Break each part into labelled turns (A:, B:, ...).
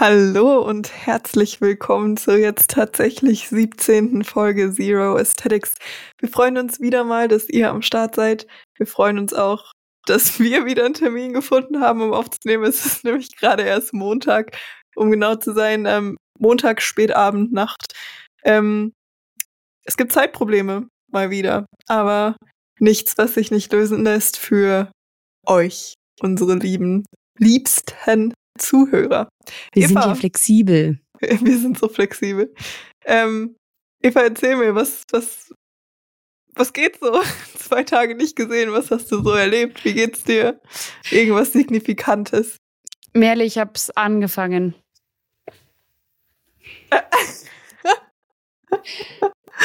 A: Hallo und herzlich willkommen zur jetzt tatsächlich 17. Folge Zero Aesthetics. Wir freuen uns wieder mal, dass ihr am Start seid. Wir freuen uns auch, dass wir wieder einen Termin gefunden haben, um aufzunehmen. Es ist nämlich gerade erst Montag, um genau zu sein, ähm, Montag, Spätabend, Nacht. Ähm, es gibt Zeitprobleme mal wieder, aber nichts, was sich nicht lösen lässt für euch, unsere lieben, liebsten Zuhörer.
B: Wir
A: Eva,
B: sind ja flexibel.
A: wir sind so flexibel. Ähm, Eva, erzähl mir, was, was, was geht so? Zwei Tage nicht gesehen, was hast du so erlebt? Wie geht's dir? Irgendwas Signifikantes?
B: Merle, ich hab's angefangen.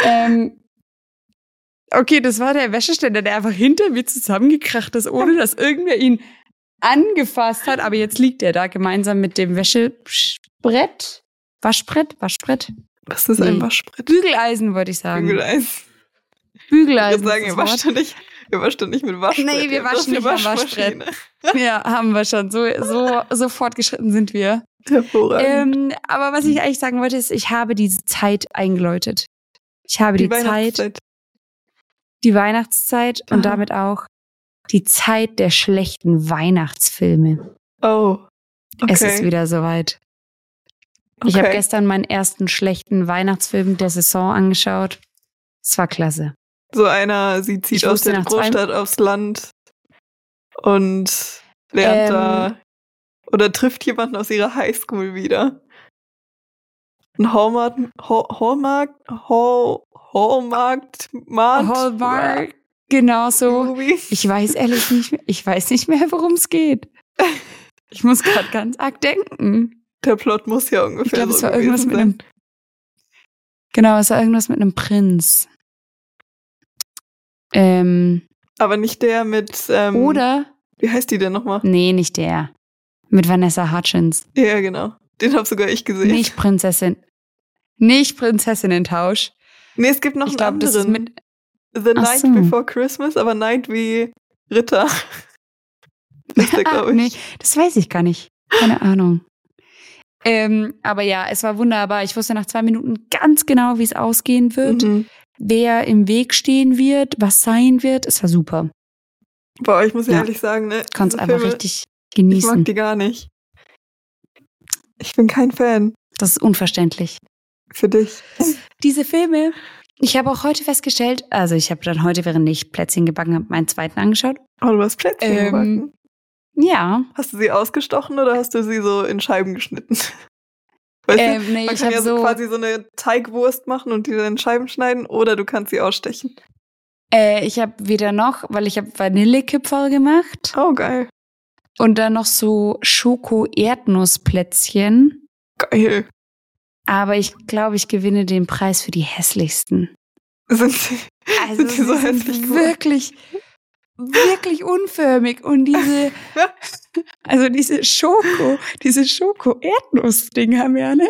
B: ähm, okay, das war der Wäscheständer, der einfach hinter mir zusammengekracht ist, ohne dass irgendwer ihn angefasst hat. Aber jetzt liegt er da gemeinsam mit dem Wäschebrett. Waschbrett? Waschbrett?
A: Was ist ein Waschbrett?
B: Bügeleisen, wollte ich sagen.
A: Bügeleisen. Ich
B: Bügeleisen.
A: würde sagen, ihr wascht doch nicht, ihr wascht doch nicht mit Waschbrett.
B: Nee, wir waschen nicht am Waschbrett. Ja, haben wir schon. So, so, so fortgeschritten sind wir.
A: Hervorragend.
B: Ähm, aber was ich eigentlich sagen wollte, ist, ich habe diese Zeit eingeläutet. Ich habe die, Zeit,
A: Weihnachtszeit.
B: die Weihnachtszeit
A: Aha.
B: und damit auch die Zeit der schlechten Weihnachtsfilme.
A: Oh. Okay.
B: Es ist wieder soweit. Ich
A: okay.
B: habe gestern meinen ersten schlechten Weihnachtsfilm der Saison angeschaut. Es war klasse.
A: So einer, sie zieht
B: Ich
A: aus der Großstadt aufs Land und lernt
B: Ähm.
A: da oder trifft jemanden aus ihrer Highschool wieder. Ein Hallmark, Hall- Hallmark, Hall, Hallmark, Markt,
B: Hallmark, genau so. Ich weiß ehrlich nicht mehr, ich weiß nicht mehr, worum es geht. Ich muss gerade ganz arg denken.
A: Der Plot muss ja ungefähr
B: Ich glaube,
A: so
B: es war irgendwas
A: gewesen
B: mit
A: sein.
B: einem. Genau, es war irgendwas mit einem Prinz. Ähm,
A: Aber nicht der mit, ähm,
B: oder?
A: wie heißt die denn nochmal?
B: Nee, nicht der. Mit Vanessa Hutchins.
A: Ja, genau. Den habe sogar ich gesehen.
B: Nicht Prinzessin. Nicht Prinzessinnen-Tausch.
A: Nee, es gibt noch
B: Ich
A: einen
B: glaube, das ist
A: anderen.
B: mit.
A: The
B: Ach
A: Night
B: so.
A: Before Christmas, aber Night wie Ritter. Das der,
B: Ah,
A: ich.
B: nee, das weiß ich gar nicht. Keine Ahnung. Ähm, aber ja, es war wunderbar. Ich wusste nach zwei Minuten ganz genau, wie es ausgehen wird,
A: Mhm.
B: wer im Weg stehen wird, was sein wird. Es war super.
A: Boah, ich muss ja
B: Ja.
A: ehrlich sagen, ne?
B: Kannst einfach
A: Filme,
B: richtig
A: Ich
B: genießen.
A: mag die gar nicht. Ich bin kein Fan.
B: Das ist unverständlich.
A: Für dich.
B: Diese Filme, ich habe auch heute festgestellt, also ich habe dann heute, während ich Plätzchen gebacken habe, meinen zweiten angeschaut.
A: Oh, du hast Plätzchen
B: Ähm,
A: gebacken.
B: Ja.
A: Hast du sie ausgestochen oder hast du sie so in Scheiben geschnitten? Weißt
B: Ähm,
A: du,
B: nee,
A: man
B: ich
A: kann ja so quasi so eine Teigwurst machen und die dann in Scheiben schneiden oder du kannst sie ausstechen.
B: äh, ich habe wieder noch, weil ich habe Vanillekipferl gemacht
A: Oh, geil.
B: und dann noch so Schoko-Erdnussplätzchen.
A: Geil.
B: Aber ich glaube, ich gewinne den Preis für die hässlichsten.
A: Sind sie,
B: Also
A: sind die so
B: sind
A: hässlich geworden?
B: wirklich, wirklich unförmig und diese, also diese Schoko, diese Schoko-Erdnuss-Dinger, Merle.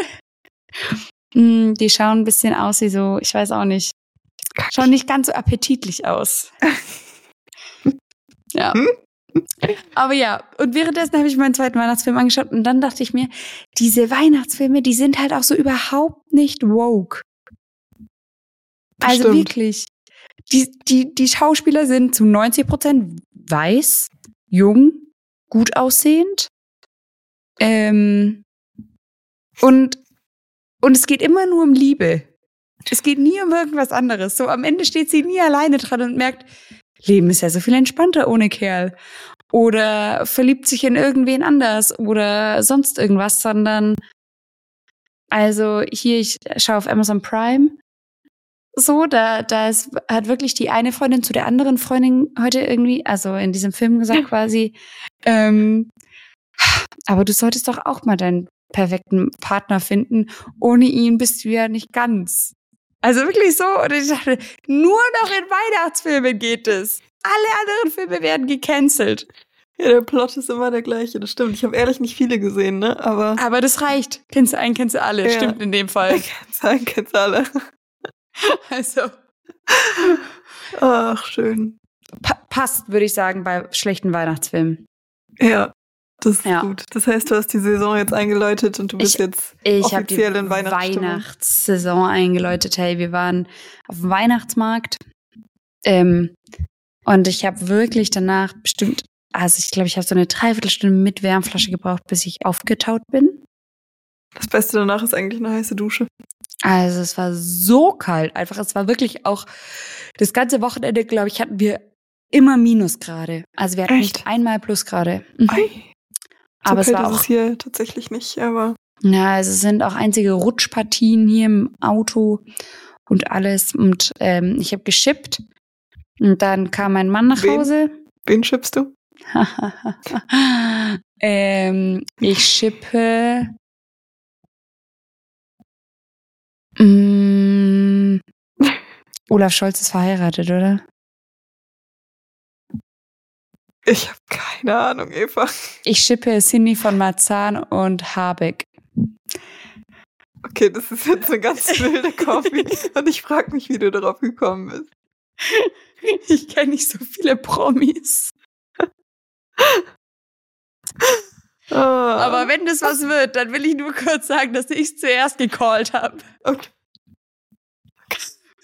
B: Mm, Die schauen ein bisschen aus wie so, ich weiß auch nicht, schauen nicht ganz so appetitlich aus. Ja.
A: Hm?
B: Aber ja, und währenddessen habe ich meinen zweiten Weihnachtsfilm angeschaut und dann dachte ich mir, diese Weihnachtsfilme, die sind halt auch so überhaupt nicht woke. Also
A: stimmt.
B: wirklich. Die, die, die Schauspieler sind zu 90 Prozent weiß, jung, gut aussehend. Ähm, und, und es geht immer nur um Liebe. Es geht nie um irgendwas anderes. So am Ende steht sie nie alleine dran und merkt, Leben ist ja so viel entspannter ohne Kerl. Oder verliebt sich in irgendwen anders oder sonst irgendwas, sondern also hier, ich schaue auf Amazon Prime so, da, da ist, hat wirklich die eine Freundin zu der anderen Freundin heute irgendwie, also in diesem Film gesagt quasi, ähm, aber du solltest doch auch mal deinen perfekten Partner finden. Ohne ihn bist du ja nicht ganz. Also wirklich so. Und ich dachte, nur noch in Weihnachtsfilmen geht es. Alle anderen Filme werden gecancelt.
A: Ja, der Plot ist immer der gleiche, das stimmt. Ich habe ehrlich nicht viele gesehen, ne? Aber
B: Aber das reicht. Kennst du einen, kennst du alle.
A: Ja.
B: Stimmt in dem Fall.
A: sagen jetzt alle.
B: Also
A: Ach, schön.
B: pa passt, würde ich sagen, bei schlechten Weihnachtsfilmen.
A: Ja, Das ist
B: Ja.
A: gut. Das heißt, du hast die Saison jetzt eingeläutet und du bist
B: Ich-
A: jetzt
B: Ich
A: offiziell in Weihnachtsstimmung.
B: Weihnachtssaison eingeläutet. Hey, wir waren auf dem Weihnachtsmarkt. Ähm, und ich habe wirklich danach bestimmt, also ich glaube, ich habe so eine Dreiviertelstunde mit Wärmflasche gebraucht, bis ich aufgetaut bin.
A: Das Beste danach ist eigentlich eine heiße Dusche.
B: Also es war so kalt. Einfach, es war wirklich auch das ganze Wochenende, glaube ich, hatten wir immer Minusgrade. Also wir hatten
A: Echt?
B: nicht einmal Plusgrade. Mhm.
A: Ei. So
B: Aber es war auch
A: es hier tatsächlich nicht, aber
B: Ja, also es sind auch einzige Rutschpartien hier im Auto und alles. Und ähm, ich habe geschippt. Und dann kam mein Mann nach
A: Wen?
B: Hause.
A: wen schippst du?
B: ähm, ich schippe. Mm, Olaf Scholz ist verheiratet, oder?
A: Ich habe keine Ahnung, Eva.
B: Ich schippe Cindy von Marzahn und Habeck.
A: Okay, das ist jetzt eine ganz wilde Kombi. und ich frage mich, wie du darauf gekommen bist.
B: Ich kenne nicht so viele Promis.
A: Ah,
B: Aber wenn das was wird, dann will ich nur kurz sagen, dass ich zuerst gecallt habe.
A: okay.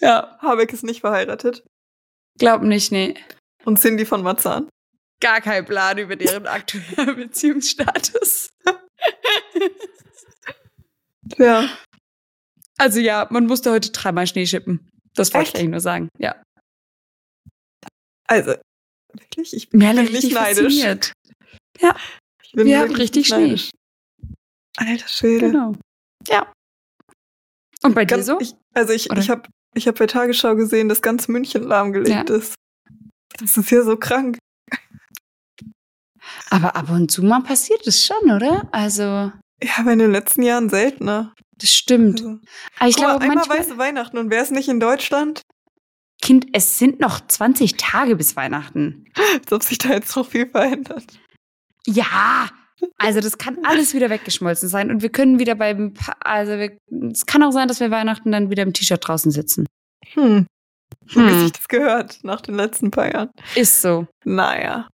B: Ja.
A: Habeck ist nicht verheiratet.
B: Glaub nicht, nee.
A: Und Cindy von Marzahn.
B: Gar kein Plan über deren aktuellen Beziehungsstatus.
A: Ja.
B: Also ja, man musste heute dreimal Schnee schippen. Das wollte ich eigentlich nur sagen. Ja.
A: Also, wirklich? Ich bin nicht neidisch. Ich bin
B: Wir haben richtig
A: nicht
B: Schnee.
A: neidisch. Alter Schwede.
B: Genau. Ja. Und bei dir
A: Ganz,
B: so?
A: ich, also ich,
B: Oder?
A: ich habe ich hab bei Tagesschau gesehen, dass ganz München lahmgelegt ist. Das ist ja so krank.
B: Aber ab und zu mal passiert es schon, oder? Also,
A: Ja, aber in den letzten Jahren seltener.
B: das stimmt.
A: Also,
B: Aber ich
A: guck mal,
B: glaube,
A: einmal weiße Weihnachten und wer ist nicht in Deutschland?
B: Kind, es sind noch 20 Tage bis Weihnachten.
A: Als ob sich da jetzt noch viel verändert.
B: Ja, also das kann alles wieder weggeschmolzen sein und wir können wieder beim, Pa- also wir, es kann auch sein, dass wir Weihnachten dann wieder im T-Shirt draußen sitzen.
A: Hm. So wie
B: Hm.
A: sich das gehört nach den letzten paar Jahren.
B: Ist so.
A: Naja.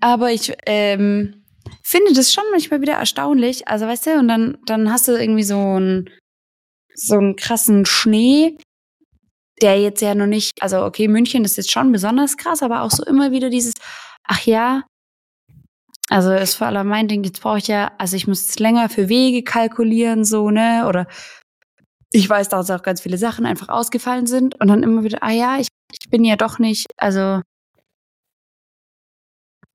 B: Aber ich ähm, finde das schon manchmal wieder erstaunlich. Also weißt du, und dann, dann hast du irgendwie so einen so krassen Schnee, der jetzt ja noch nicht, also okay, München ist jetzt schon besonders krass, aber auch so immer wieder dieses, ach ja, also ist vor allem mein Ding, jetzt brauche ich ja, also ich muss jetzt länger für Wege kalkulieren, so, ne? Oder ich weiß, dass auch ganz viele Sachen einfach ausgefallen sind und dann immer wieder, ah ja, ich, ich bin ja doch nicht, also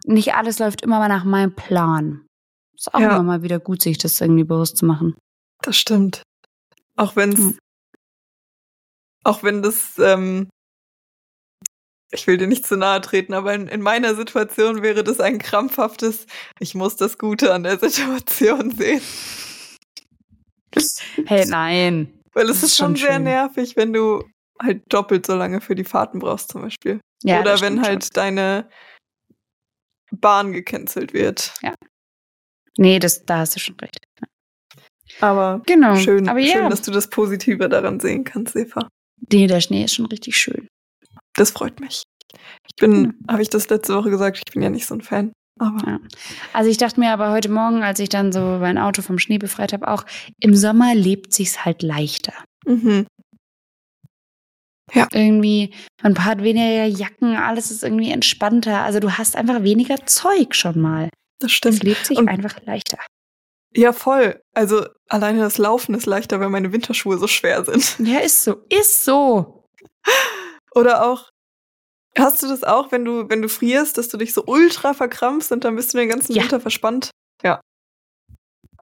B: nicht alles läuft immer mal nach meinem Plan. Ist auch
A: Ja.
B: immer mal wieder gut, sich das irgendwie bewusst zu machen.
A: Das stimmt. Auch wenn es,
B: Hm.
A: auch wenn das, ähm, ich will dir nicht zu nahe treten, aber in, in meiner Situation wäre das ein krampfhaftes, ich muss das Gute an der Situation sehen.
B: Hey, nein.
A: Weil es ist,
B: ist
A: schon
B: schon
A: sehr nervig, wenn du halt doppelt so lange für die Fahrten brauchst, zum Beispiel.
B: Ja,
A: Oder wenn halt deine Bahn gecancelt wird.
B: schon. Nee, das, da hast du schon recht.
A: Aber
B: Genau.
A: schön,
B: Aber ja,
A: schön, dass du das Positive daran sehen kannst, Eva.
B: nee, der Schnee ist schon richtig schön.
A: Das freut mich. Ich bin,
B: Hm.
A: habe ich das letzte Woche gesagt, ich bin ja nicht so ein Fan. Aber
B: Ja. Also ich dachte mir aber heute Morgen, als ich dann so mein Auto vom Schnee befreit habe, auch im Sommer lebt sich's halt leichter.
A: mhm.
B: Irgendwie, man hat weniger Jacken, alles ist irgendwie entspannter. Also du hast einfach weniger Zeug schon mal.
A: das
B: Es
A: stimmt.
B: lebt sich
A: Und-
B: einfach leichter.
A: Ja, voll. Also alleine das Laufen ist leichter, weil meine Winterschuhe so schwer sind.
B: Ja, ist so. Ist so.
A: Oder auch, hast du das auch, wenn du, wenn du frierst, dass du dich so ultra verkrampfst und dann bist du den ganzen
B: Ja.
A: Winter verspannt? Ja.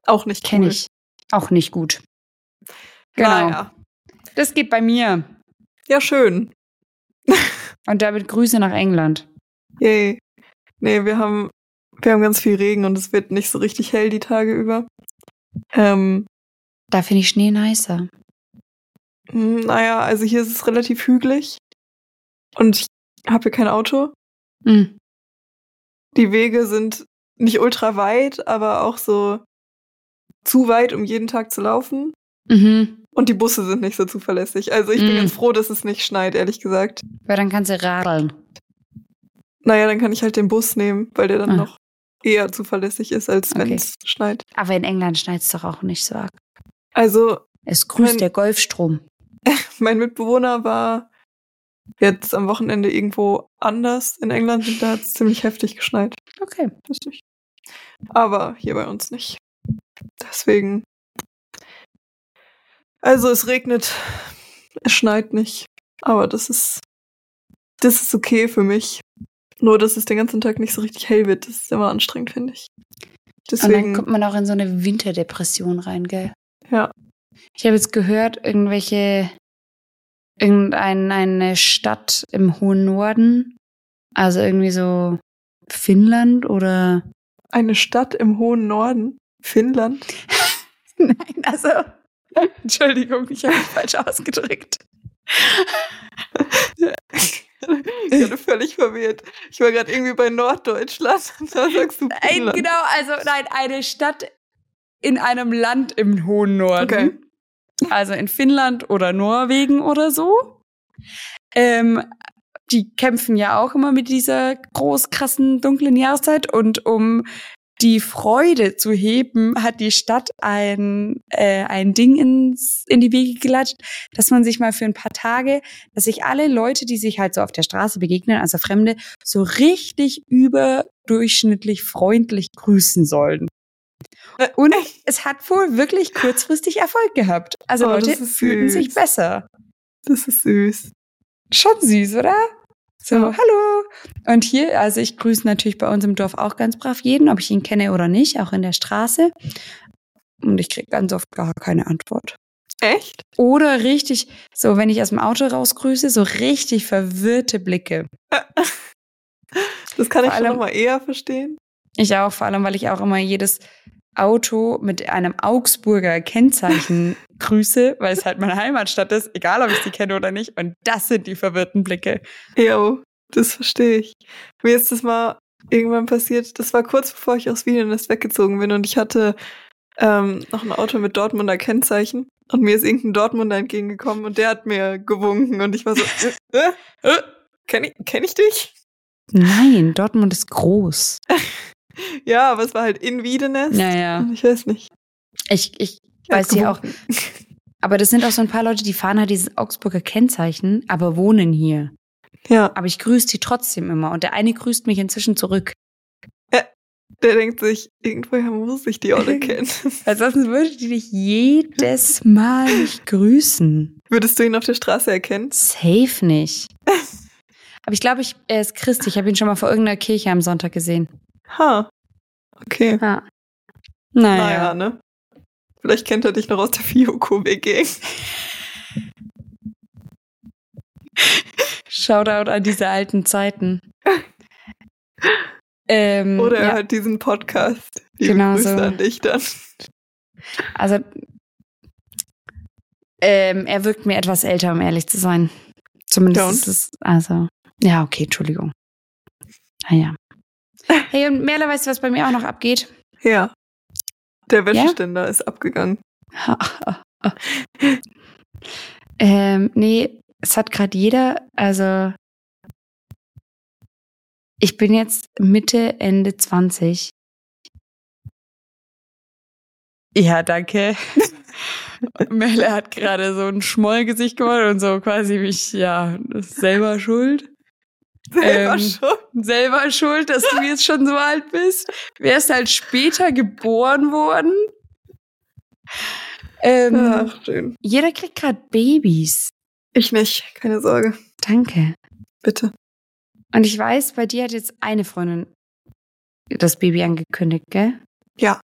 A: Auch nicht
B: Kenne
A: cool.
B: ich. Auch nicht gut. Genau.
A: Naja.
B: Das geht bei mir.
A: Ja, schön.
B: Und damit Grüße nach England.
A: Yay. Nee, wir haben, wir haben ganz viel Regen und es wird nicht so richtig hell die Tage über. Ähm,
B: Da finde ich Schnee nicer.
A: Hm, Naja, also hier ist es relativ hügelig. Und ich habe hier kein Auto.
B: Mhm.
A: Die Wege sind nicht ultra weit, aber auch so zu weit, um jeden Tag zu laufen.
B: Mhm.
A: Und die Busse sind nicht so zuverlässig. Also ich bin
B: Mm.
A: ganz froh, dass es nicht schneit, ehrlich gesagt.
B: Weil dann kannst du radeln.
A: Naja, dann kann ich halt den Bus nehmen, weil der dann
B: Ah.
A: noch eher zuverlässig ist, als wenn
B: Okay.
A: es schneit.
B: Aber in England schneit es doch auch nicht so arg.
A: Also
B: Es grüßt
A: Mein-
B: der Golfstrom.
A: mein Mitbewohner war jetzt am Wochenende irgendwo anders in England und da hat es ziemlich heftig geschneit.
B: Okay.
A: Nicht. Aber hier bei uns nicht. Deswegen. Also es regnet, es schneit nicht. Aber das ist. Das ist okay für mich. Nur, dass es den ganzen Tag nicht so richtig hell wird, das ist immer anstrengend, finde ich.
B: Und dann
A: Deswegen.
B: kommt man auch in so eine Winterdepression rein, gell?
A: Ja.
B: Ich habe jetzt gehört, irgendwelche, irgendeine Stadt im hohen Norden, also irgendwie so Finnland oder
A: Eine Stadt im hohen Norden, Finnland.
B: Nein, also. Entschuldigung, ich habe mich falsch ausgedrückt.
A: ich bin völlig verwirrt. Ich war gerade irgendwie bei Norddeutschland da sagst du
B: Nein,
A: Finnland.
B: genau, also nein, eine Stadt in einem Land im hohen Norden.
A: Okay.
B: Also in Finnland oder Norwegen oder so. Ähm, die kämpfen ja auch immer mit dieser groß krassen dunklen Jahreszeit und um die Freude zu heben, hat die Stadt ein, äh, ein Ding ins, in die Wege geleitet, dass man sich mal für ein paar Tage, dass sich alle Leute, die sich halt so auf der Straße begegnen, also Fremde, so richtig überdurchschnittlich freundlich grüßen sollen.
A: Äh,
B: Und es hat wohl wirklich kurzfristig Erfolg gehabt. Also
A: Oh,
B: Leute fühlten sich besser.
A: Das ist süß.
B: Schon süß, oder? So, hallo. Und hier, also ich grüße natürlich bei uns im Dorf auch ganz brav jeden, ob ich ihn kenne oder nicht, auch in der Straße. Und ich kriege ganz oft gar keine Antwort.
A: Echt?
B: Oder richtig, so wenn ich aus dem Auto rausgrüße, so richtig verwirrte Blicke.
A: Das kann ich
B: Vor
A: schon
B: allem-
A: noch mal eher verstehen.
B: Ich auch, vor allem, weil ich auch immer jedes Auto mit einem Augsburger Kennzeichen grüße, weil es halt meine Heimatstadt ist, egal ob ich sie kenne oder nicht. Und das sind die verwirrten Blicke.
A: Jo, das verstehe ich. Mir ist das mal irgendwann passiert. Das war kurz bevor ich aus Wiedenest weggezogen bin und ich hatte ähm, noch ein Auto mit Dortmunder Kennzeichen und mir ist irgendein Dortmunder entgegengekommen und der hat mir gewunken und ich war so, äh, äh, äh, kenn ich, kenn ich dich?
B: Nein, Dortmund ist groß.
A: Ja, aber es war halt in Wiedenest.
B: Naja.
A: Ich weiß nicht.
B: Ich, ich
A: hat
B: weiß ja auch, aber das sind auch so ein paar Leute, die fahren halt dieses Augsburger Kennzeichen, aber wohnen hier.
A: Ja,
B: Aber ich grüße die trotzdem immer und der eine grüßt mich inzwischen zurück.
A: der denkt sich, irgendwoher muss ich die Olle kennen.
B: Sonst würde die dich jedes Mal nicht grüßen.
A: Würdest du ihn auf der Straße erkennen?
B: Safe nicht. Aber ich glaube, ich, er ist Christ. Ich habe ihn schon mal vor irgendeiner Kirche am Sonntag gesehen.
A: Ha. Okay.
B: Ja.
A: Naja,
B: Naja.
A: ne? Vielleicht kennt er dich noch aus der Fioko-WG.
B: Shoutout an diese alten Zeiten. ähm,
A: Oder er
B: ja,
A: hört diesen Podcast. Liebe
B: Genau
A: Grüße
B: so.
A: an dich dann.
B: also ähm, er wirkt mir etwas älter, um ehrlich zu sein. Zumindest
A: und?
B: ist es, also, ja, okay, Entschuldigung. Naja. Hey, und Merle, weißt du, was bei mir auch noch abgeht?
A: Ja. Der Wäscheständer ist abgegangen.
B: ähm, nee, es hat gerade jeder, also ich bin jetzt Mitte, Ende 20. Ja, danke. Melle hat gerade so ein Schmollgesicht gemacht und so quasi mich, ja, selber schuld.
A: Selber
B: Ähm,
A: schon.
B: Selber schuld, dass du jetzt schon so alt bist. Wärst halt später geboren worden. Ähm,
A: Ach, schön.
B: jeder kriegt gerade Babys.
A: Ich nicht, keine Sorge.
B: Danke.
A: Bitte.
B: Und ich weiß, bei dir hat jetzt eine Freundin das Baby angekündigt, gell?
A: Ja.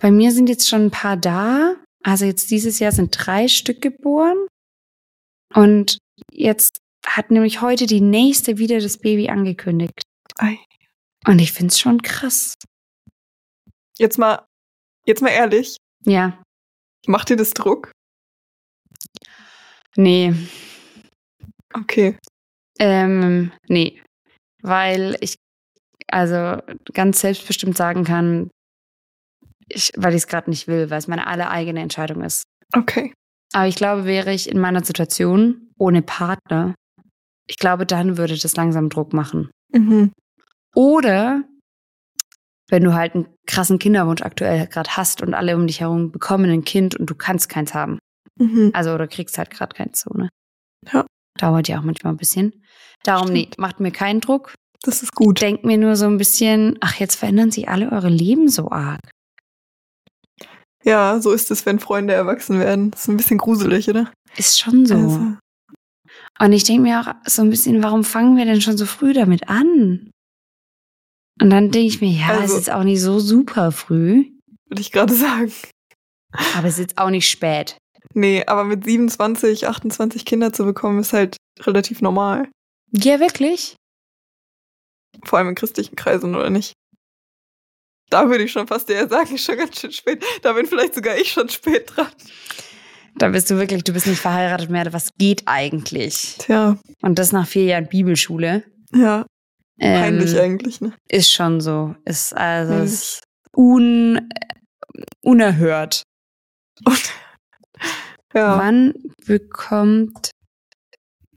B: Bei mir sind jetzt schon ein paar da. Also jetzt dieses Jahr sind drei Stück geboren. Und jetzt hat nämlich heute die nächste wieder das Baby angekündigt.
A: Ei.
B: Und ich find's schon krass.
A: Jetzt mal, jetzt mal ehrlich.
B: Ja.
A: Macht dir das Druck?
B: Nee.
A: Okay.
B: Ähm, nee. Weil ich also ganz selbstbestimmt sagen kann, ich, weil ich es gerade nicht will, weil es meine alle eigene Entscheidung ist.
A: Okay.
B: Aber ich glaube, wäre ich in meiner Situation ohne Partner, ich glaube, dann würde das langsam Druck machen.
A: Mhm.
B: Oder wenn du halt einen krassen Kinderwunsch aktuell gerade hast und alle um dich herum bekommen ein Kind und du kannst keins haben.
A: Mhm.
B: Also oder kriegst halt gerade keins so, ne?
A: Ja.
B: Dauert ja auch manchmal ein bisschen. Darum, nee, macht mir keinen Druck.
A: Das ist gut.
B: Denkt mir nur so ein bisschen, ach, jetzt verändern sich alle eure Leben so arg.
A: Ja, so ist es, wenn Freunde erwachsen werden. Das ist ein bisschen gruselig, oder?
B: Ist schon so.
A: Also,
B: Und ich denke mir auch so ein bisschen, warum fangen wir denn schon so früh damit an? Und dann denke ich mir, ja, es
A: Also-
B: ist auch nicht so super früh,
A: würde ich gerade sagen.
B: aber es ist jetzt auch nicht spät.
A: Nee, aber mit 27, 28 Kinder zu bekommen, ist halt relativ normal.
B: Ja, wirklich?
A: Vor allem in christlichen Kreisen, oder nicht? Da würde ich schon fast eher sagen, schon ganz schön spät. Da bin vielleicht sogar ich schon spät dran.
B: Da bist du wirklich, du bist nicht verheiratet mehr. Was geht eigentlich?
A: Tja,
B: Und das nach vier Jahren Bibelschule.
A: ja,
B: Ähm,
A: peinlich eigentlich, ne?
B: Ist schon so. Ist also
A: Peinlich.
B: ist un, unerhört.
A: Ja,
B: Wann bekommt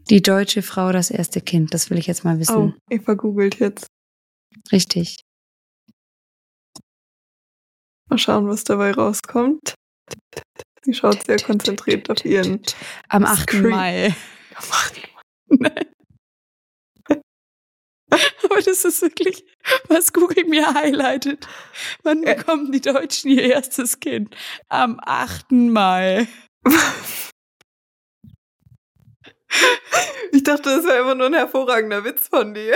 B: die deutsche Frau das erste Kind? Das will ich jetzt mal
A: oh,
B: wissen.
A: Eva googelt jetzt.
B: Richtig.
A: Mal schauen, was dabei rauskommt. Sie schaut sehr konzentriert auf ihren.
B: Am 8.
A: Screen.
B: Mai. Nein. Aber das ist wirklich, was Google mir highlightet. Wann
A: Äh.
B: bekommen die Deutschen ihr erstes Kind? Am 8. Mai.
A: Ich dachte, das wäre immer nur ein hervorragender Witz von dir.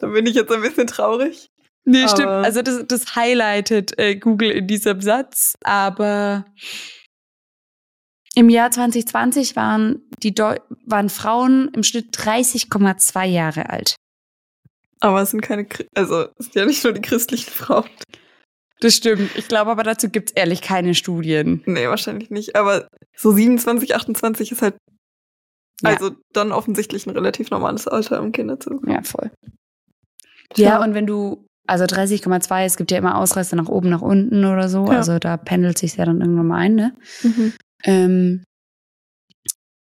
A: Da bin ich jetzt ein bisschen traurig.
B: Nee,
A: Aber-
B: stimmt. Also das, das highlightet äh, Google in diesem Satz. Aber im Jahr 2020 waren, die Deu waren Frauen im Schnitt 30,2 Jahre alt.
A: Aber es sind keine, also es sind ja nicht nur die christlichen Frauen.
B: Das stimmt. Ich glaube aber dazu gibt's ehrlich keine Studien.
A: Nee, wahrscheinlich nicht. Aber so 27, 28 ist halt
B: Ja.
A: also dann offensichtlich ein relativ normales Alter, um Kinder zu bekommen.
B: Ja, voll. Ja, und wenn du, also 30,2, es gibt ja immer Ausreißer nach oben, nach unten oder so.
A: Ja.
B: Also da pendelt sich ja dann irgendwann mal ein, ne?
A: Mhm.
B: Ähm,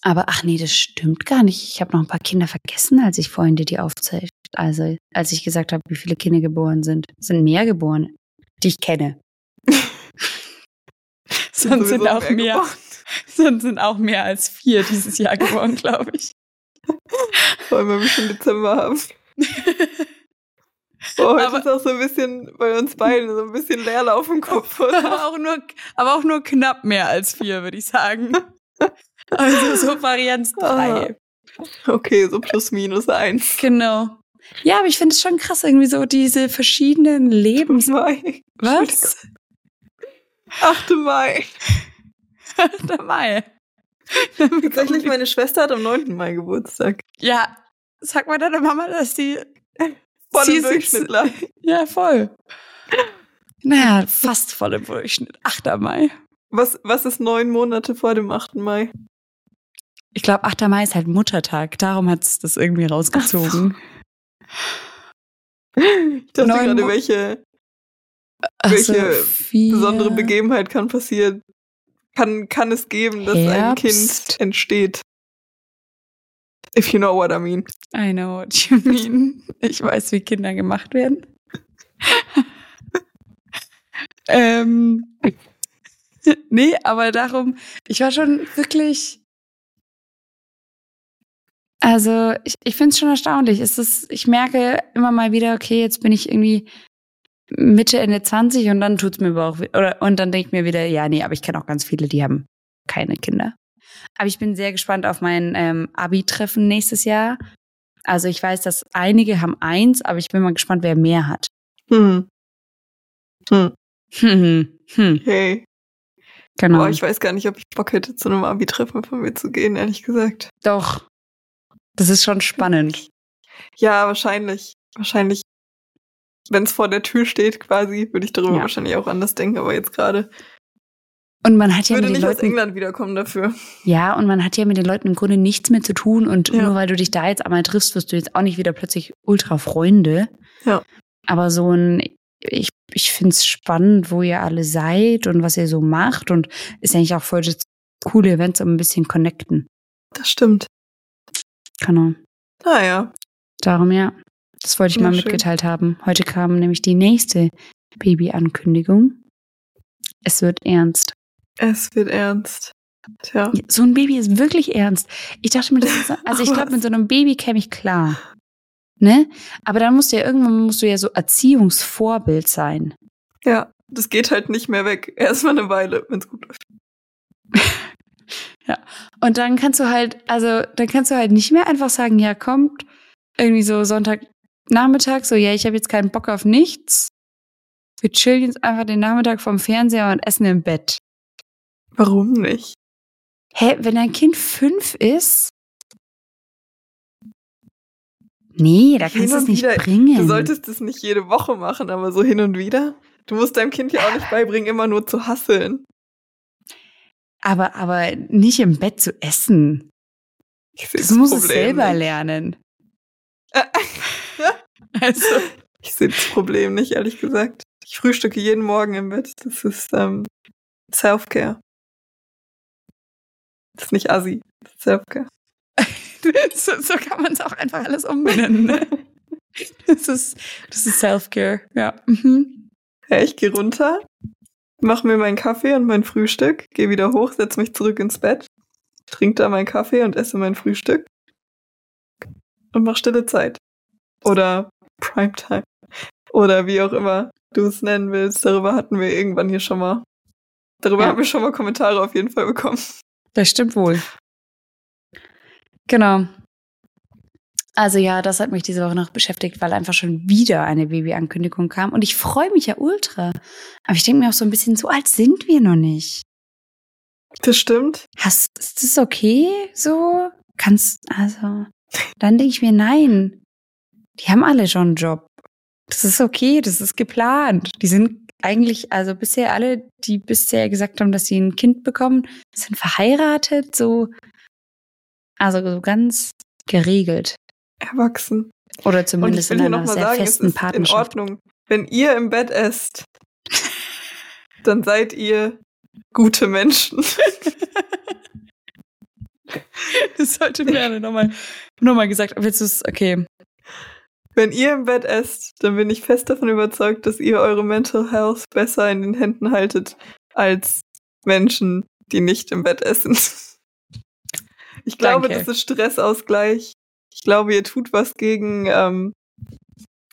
B: aber ach nee, das stimmt gar nicht. Ich habe noch ein paar Kinder vergessen, als ich vorhin dir die aufzählt. Also als ich gesagt habe, wie viele Kinder geboren sind. Es sind mehr geboren, die ich kenne. Sonst sind auch mehr,
A: geboren.
B: sonst sind auch mehr als vier dieses Jahr geboren, glaube ich.
A: Wenn wir schon Dezember haben. Oh, heute
B: Aber-
A: ist auch so ein bisschen bei uns beiden so ein bisschen Leerlauf im Kopf.
B: Aber, auch nur, aber auch nur knapp mehr als vier, würde ich sagen. Also so Varianz drei.
A: Okay, so plus minus eins.
B: Genau. Ja, aber ich finde es schon krass, irgendwie so diese verschiedenen Lebens...
A: Mai.
B: Was?
A: 8. Mai.
B: 8. Mai.
A: Tatsächlich, meine Schwester hat am 9. Mai Geburtstag.
B: Ja, sag mal deiner Mama, dass die.
A: Voll im Durchschnitt.
B: Ja, voll. Naja, fast voll im Durchschnitt. 8. Mai.
A: Was, was ist neun Monate vor dem 8. Mai?
B: Ich glaube, 8. Mai ist halt Muttertag. Darum hat es das irgendwie rausgezogen.
A: Ich dachte
B: Neun
A: gerade, welche
B: Ach so,
A: Welche
B: vier-
A: besondere Begebenheit kann passieren? Kann, kann es geben, dass ein
B: Herbst.
A: Kind entsteht? If you know what I mean.
B: I know what you mean. Ich weiß, wie Kinder gemacht werden. ähm, nee, aber darum, ich war schon wirklich. Also, ich, ich finde es schon erstaunlich. Es ist, ich merke immer mal wieder, okay, jetzt bin ich irgendwie Mitte, Ende 20 und dann tut's mir aber auch, oder, und dann denke ich mir wieder, ja, nee, aber ich kenne auch ganz viele, die haben keine Kinder. Aber ich bin sehr gespannt auf mein ähm, Abi-Treffen nächstes Jahr. Also ich weiß, dass einige haben eins, aber ich bin mal gespannt, wer mehr hat.
A: Hm. Hm.
B: Hm, hm,
A: Hey.
B: genau.
A: Boah, ich weiß gar nicht, ob ich Bock hätte, zu einem Abi-Treffen von mir zu gehen, ehrlich gesagt.
B: Doch. Das ist schon spannend.
A: Ja, wahrscheinlich. Wahrscheinlich, wenn es vor der Tür steht, quasi, würde ich darüber
B: Ja.
A: wahrscheinlich auch anders denken, aber jetzt gerade.
B: Und man hat
A: Ich
B: ja
A: würde
B: mit den
A: nicht aus
B: Leuten,
A: England wiederkommen dafür.
B: ja, und man hat ja mit den Leuten im Grunde nichts mehr zu tun und
A: Ja.
B: nur weil du dich da jetzt einmal triffst, wirst du jetzt auch nicht wieder plötzlich ultra Freunde.
A: Ja.
B: Aber so ein, ich, ich finde es spannend, wo ihr alle seid und was ihr so macht und ist eigentlich auch voll das coole Events, um ein bisschen connecten.
A: Das stimmt.
B: Genau.
A: Naja.
B: Darum ja. Das wollte ich mal
A: Na, schön.
B: mitgeteilt haben. Heute kam nämlich die nächste Babyankündigung. Es wird ernst.
A: Es wird ernst. Tja.
B: So ein Baby ist wirklich ernst. Ich dachte mir, das ist, also ich glaube, mit so einem Baby käme ich klar. Ne? Aber dann musst du ja irgendwann musst du ja so Erziehungsvorbild sein.
A: Ja, das geht halt nicht mehr weg. Erstmal eine Weile, wenn es gut läuft.
B: Und dann kannst du halt, also dann kannst du halt nicht mehr einfach sagen, ja, kommt irgendwie so Sonntagnachmittag, so, ja, ich habe jetzt keinen Bock auf nichts. Wir chillen jetzt einfach den Nachmittag vom Fernseher und essen im Bett.
A: Warum nicht?
B: Hä, wenn dein Kind fünf ist? Nee, da kannst du es nicht
A: wieder-
B: bringen.
A: Du solltest das nicht jede Woche machen, aber so hin und wieder. Du musst deinem Kind ja auch nicht beibringen, immer nur zu hasseln.
B: aber, aber nicht im Bett zu essen.
A: Ich
B: Das muss es
A: Problem
B: selber
A: nicht.
B: lernen. Also,
A: Ich sehe das Problem nicht, ehrlich gesagt. Ich frühstücke jeden Morgen im Bett. Das ist ähm, Self-Care. Das ist nicht Assi. Das ist Self-Care.
B: so, so kann man es auch einfach alles umbenennen. Ne? Das ist, das ist Self-Care, ja. Mhm.
A: Ja, ich gehe runter, mache mir meinen Kaffee und mein Frühstück, gehe wieder hoch, setze mich zurück ins Bett, trinke da meinen Kaffee und esse mein Frühstück und mache stille Zeit. Oder Primetime. Oder wie auch immer du es nennen willst. Darüber hatten wir irgendwann hier schon mal. Darüber
B: Ja.
A: haben wir schon mal Kommentare auf jeden Fall bekommen.
B: Das stimmt wohl. Genau. Also ja, das hat mich diese Woche noch beschäftigt, weil einfach schon wieder eine Babyankündigung kam. Und ich freue mich ja ultra. Aber ich denke mir auch so ein bisschen, so alt sind wir noch nicht.
A: Das stimmt.
B: Hast, ist das okay so? Kannst, also, dann denke ich mir, nein. Die haben alle schon einen Job. Das ist okay, das ist geplant. Die sind eigentlich, also bisher alle, die bisher gesagt haben, dass sie ein Kind bekommen, sind verheiratet, so, also so ganz geregelt.
A: Erwachsen.
B: Oder zumindest in einer sehr
A: sagen, es
B: festen
A: ist in
B: Partnerschaft.
A: Ordnung. Wenn ihr im Bett esst, dann seid ihr gute Menschen.
B: Das sollte mir alle nochmal noch mal gesagt, aber jetzt ist okay.
A: Wenn ihr im Bett esst, dann bin ich fest davon überzeugt, dass ihr eure Mental Health besser in den Händen haltet als Menschen, die nicht im Bett essen. Ich glaube,
B: Danke.
A: das ist Stressausgleich. Ich glaube, ihr tut was gegen ähm,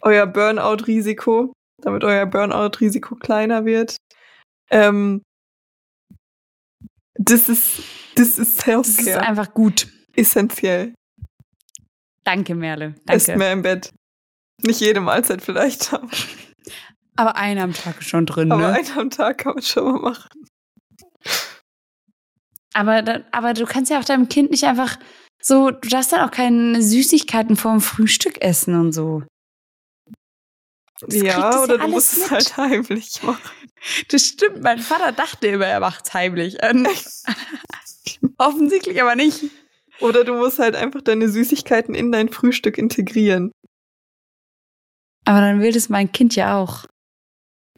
A: euer Burnout-Risiko, damit euer Burnout-Risiko kleiner wird. Ähm, das ist, das ist
B: Das ist einfach gut.
A: Essentiell.
B: Danke, Merle.
A: Esst
B: Danke.
A: mehr im Bett. Nicht jede Mahlzeit vielleicht, aber,
B: Aber eine am Tag ist schon drin,
A: aber
B: ne?
A: einen am Tag kann man schon mal machen.
B: Aber, aber du kannst ja auch deinem Kind nicht einfach so, du darfst dann auch keine Süßigkeiten vorm Frühstück essen und so. Das
A: ja, oder
B: ja
A: du musst es
B: mit.
A: halt heimlich machen.
B: Das stimmt, mein Vater dachte immer, er macht's heimlich. Ähm, Offensichtlich aber nicht.
A: Oder du musst halt einfach deine Süßigkeiten in dein Frühstück integrieren.
B: Aber dann will das mein Kind ja auch.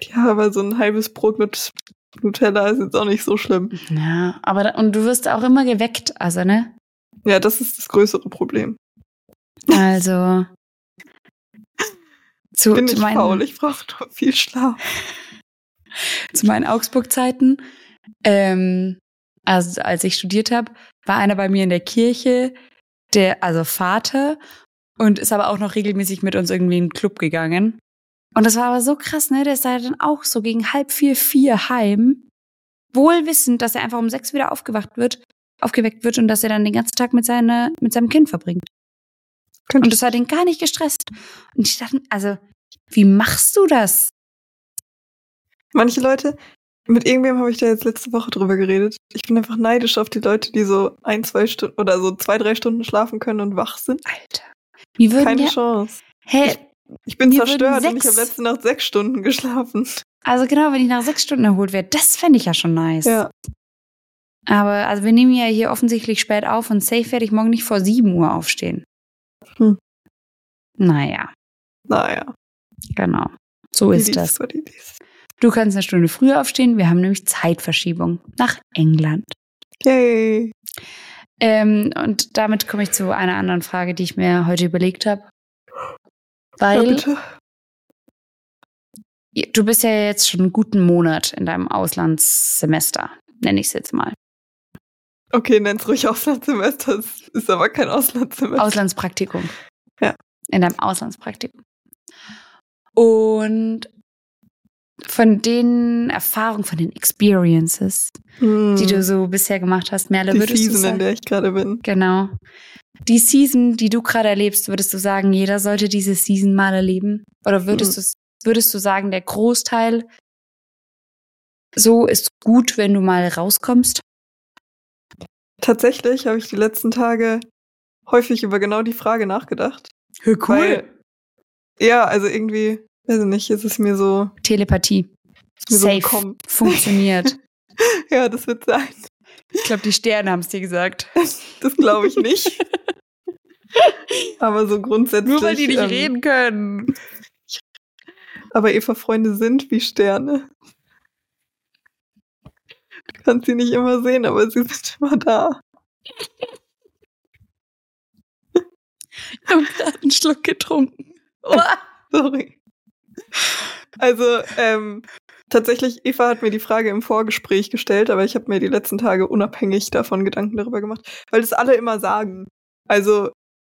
A: Ja, aber so ein halbes Brot mit Nutella ist jetzt auch nicht so schlimm.
B: Ja, aber da, und du wirst auch immer geweckt, also, ne?
A: Ja, das ist das größere Problem.
B: Also. Zu,
A: Bin
B: zu,
A: ich
B: meinen,
A: faul, ich brauche nur viel Schlaf.
B: zu meinen Augsburg-Zeiten, ähm, also als ich studiert habe, war einer bei mir in der Kirche, der, also Vater, und ist aber auch noch regelmäßig mit uns irgendwie in den Club gegangen. Und das war aber so krass, ne? Der ist da dann auch so gegen halb vier, vier heim, wohl wissend, dass er einfach um sechs wieder aufgewacht wird, aufgeweckt wird und dass er dann den ganzen Tag mit seiner, mit seinem Kind verbringt. Und das hat ihn gar nicht gestresst. Und ich dachte, also, wie machst du das?
A: Manche Leute, mit irgendwem habe ich da jetzt letzte Woche drüber geredet. Ich bin einfach neidisch auf die Leute, die so ein, zwei Stunden oder so zwei, drei Stunden schlafen können und wach sind.
B: Alter. Mir würden
A: Keine
B: ja,
A: Chance.
B: hä,
A: Ich bin
B: Mir würden
A: zerstört und ich habe letzte Nacht sechs Stunden geschlafen.
B: also genau, wenn ich nach sechs Stunden erholt wäre, das fände ich ja schon nice.
A: Ja.
B: Aber also wir nehmen ja hier offensichtlich spät auf und safe werde ich morgen nicht vor sieben Uhr aufstehen.
A: Hm.
B: Naja,
A: Naja.
B: genau. So
A: wie
B: ist
A: dies,
B: das.
A: die.
B: Du kannst eine Stunde früher aufstehen. Wir haben nämlich Zeitverschiebung nach England.
A: Yay.
B: Ähm, und damit komme ich zu einer anderen Frage, die ich mir heute überlegt habe. Weil
A: ja, bitte.
B: du bist ja jetzt schon einen guten Monat in deinem Auslandssemester, nenne ich es jetzt mal.
A: Okay, nenn's ruhig Auslandssemester. Es ist aber kein Auslandssemester.
B: Auslandspraktikum.
A: Ja.
B: In deinem Auslandspraktikum. Und von den Erfahrungen, von den Experiences,
A: Hm.
B: die du so bisher gemacht hast, Merle,
A: Die
B: würdest du
A: Season, in
B: sagen?
A: der ich gerade bin.
B: Genau. Die Season, die du gerade erlebst, würdest du sagen, jeder sollte diese Season mal erleben? Oder würdest,
A: Mhm.
B: du, würdest du sagen, der Großteil so ist gut, wenn du mal rauskommst?
A: Tatsächlich habe ich die letzten Tage häufig über genau die Frage nachgedacht. Weil, ja, also irgendwie, weiß ich nicht, ist es mir so,
B: Telepathie.
A: ist mir so
B: Safe.
A: gekommen.
B: Funktioniert.
A: Ja, das wird sein.
B: ich glaube, die Sterne haben es dir gesagt.
A: Das glaube ich nicht. Aber so grundsätzlich. ähm,
B: reden können.
A: Aber Eva-Freunde sind wie Sterne. Du kannst sie nicht immer sehen, aber sie sind immer da.
B: Ich habe gerade einen Schluck getrunken.
A: Sorry. Also, ähm, tatsächlich, Eva hat mir die Frage im Vorgespräch gestellt, aber ich habe mir die letzten Tage unabhängig davon Gedanken darüber gemacht, weil das alle immer sagen. Also,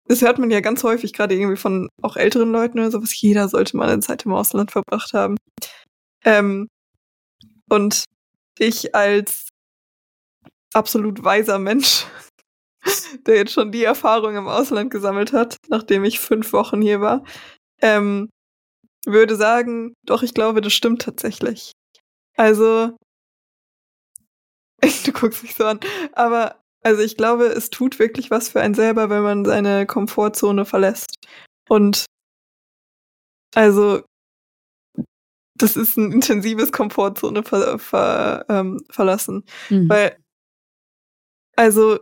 A: das hört man ja ganz häufig, gerade irgendwie von auch älteren Leuten oder sowas. Jeder sollte mal eine Zeit im Ausland verbracht haben. Ähm, und ich als absolut weiser Mensch, der jetzt schon die Erfahrung im Ausland gesammelt hat, nachdem ich fünf Wochen hier war, ähm, würde sagen, doch, ich glaube, das stimmt tatsächlich. Also, du guckst mich so an, aber also ich glaube, es tut wirklich was für einen selber, wenn man seine Komfortzone verlässt. Und also, das ist ein intensives Komfortzone ver, ver, ähm, verlassen.
B: Mhm.
A: Weil, also,